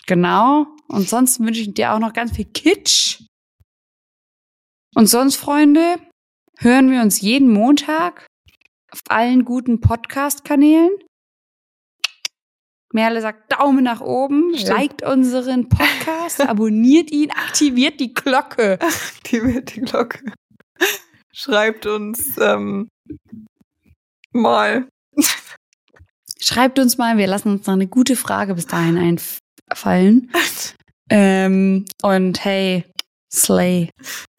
B: Genau. Und sonst wünsche ich dir auch noch ganz viel Kitsch. Und sonst, Freunde, hören wir uns jeden Montag auf allen guten Podcast-Kanälen. Merle sagt Daumen nach oben,
A: Stimmt.
B: liked unseren Podcast, abonniert ihn, aktiviert die Glocke.
A: Aktiviert die Glocke. Schreibt uns ähm, mal.
B: Schreibt uns mal, wir lassen uns noch eine gute Frage bis dahin einfallen. Ähm, und hey, Slay.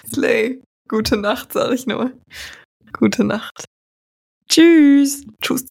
A: Slay. Gute Nacht, sag ich nur. Gute Nacht.
B: Tschüss.
A: Tschüss.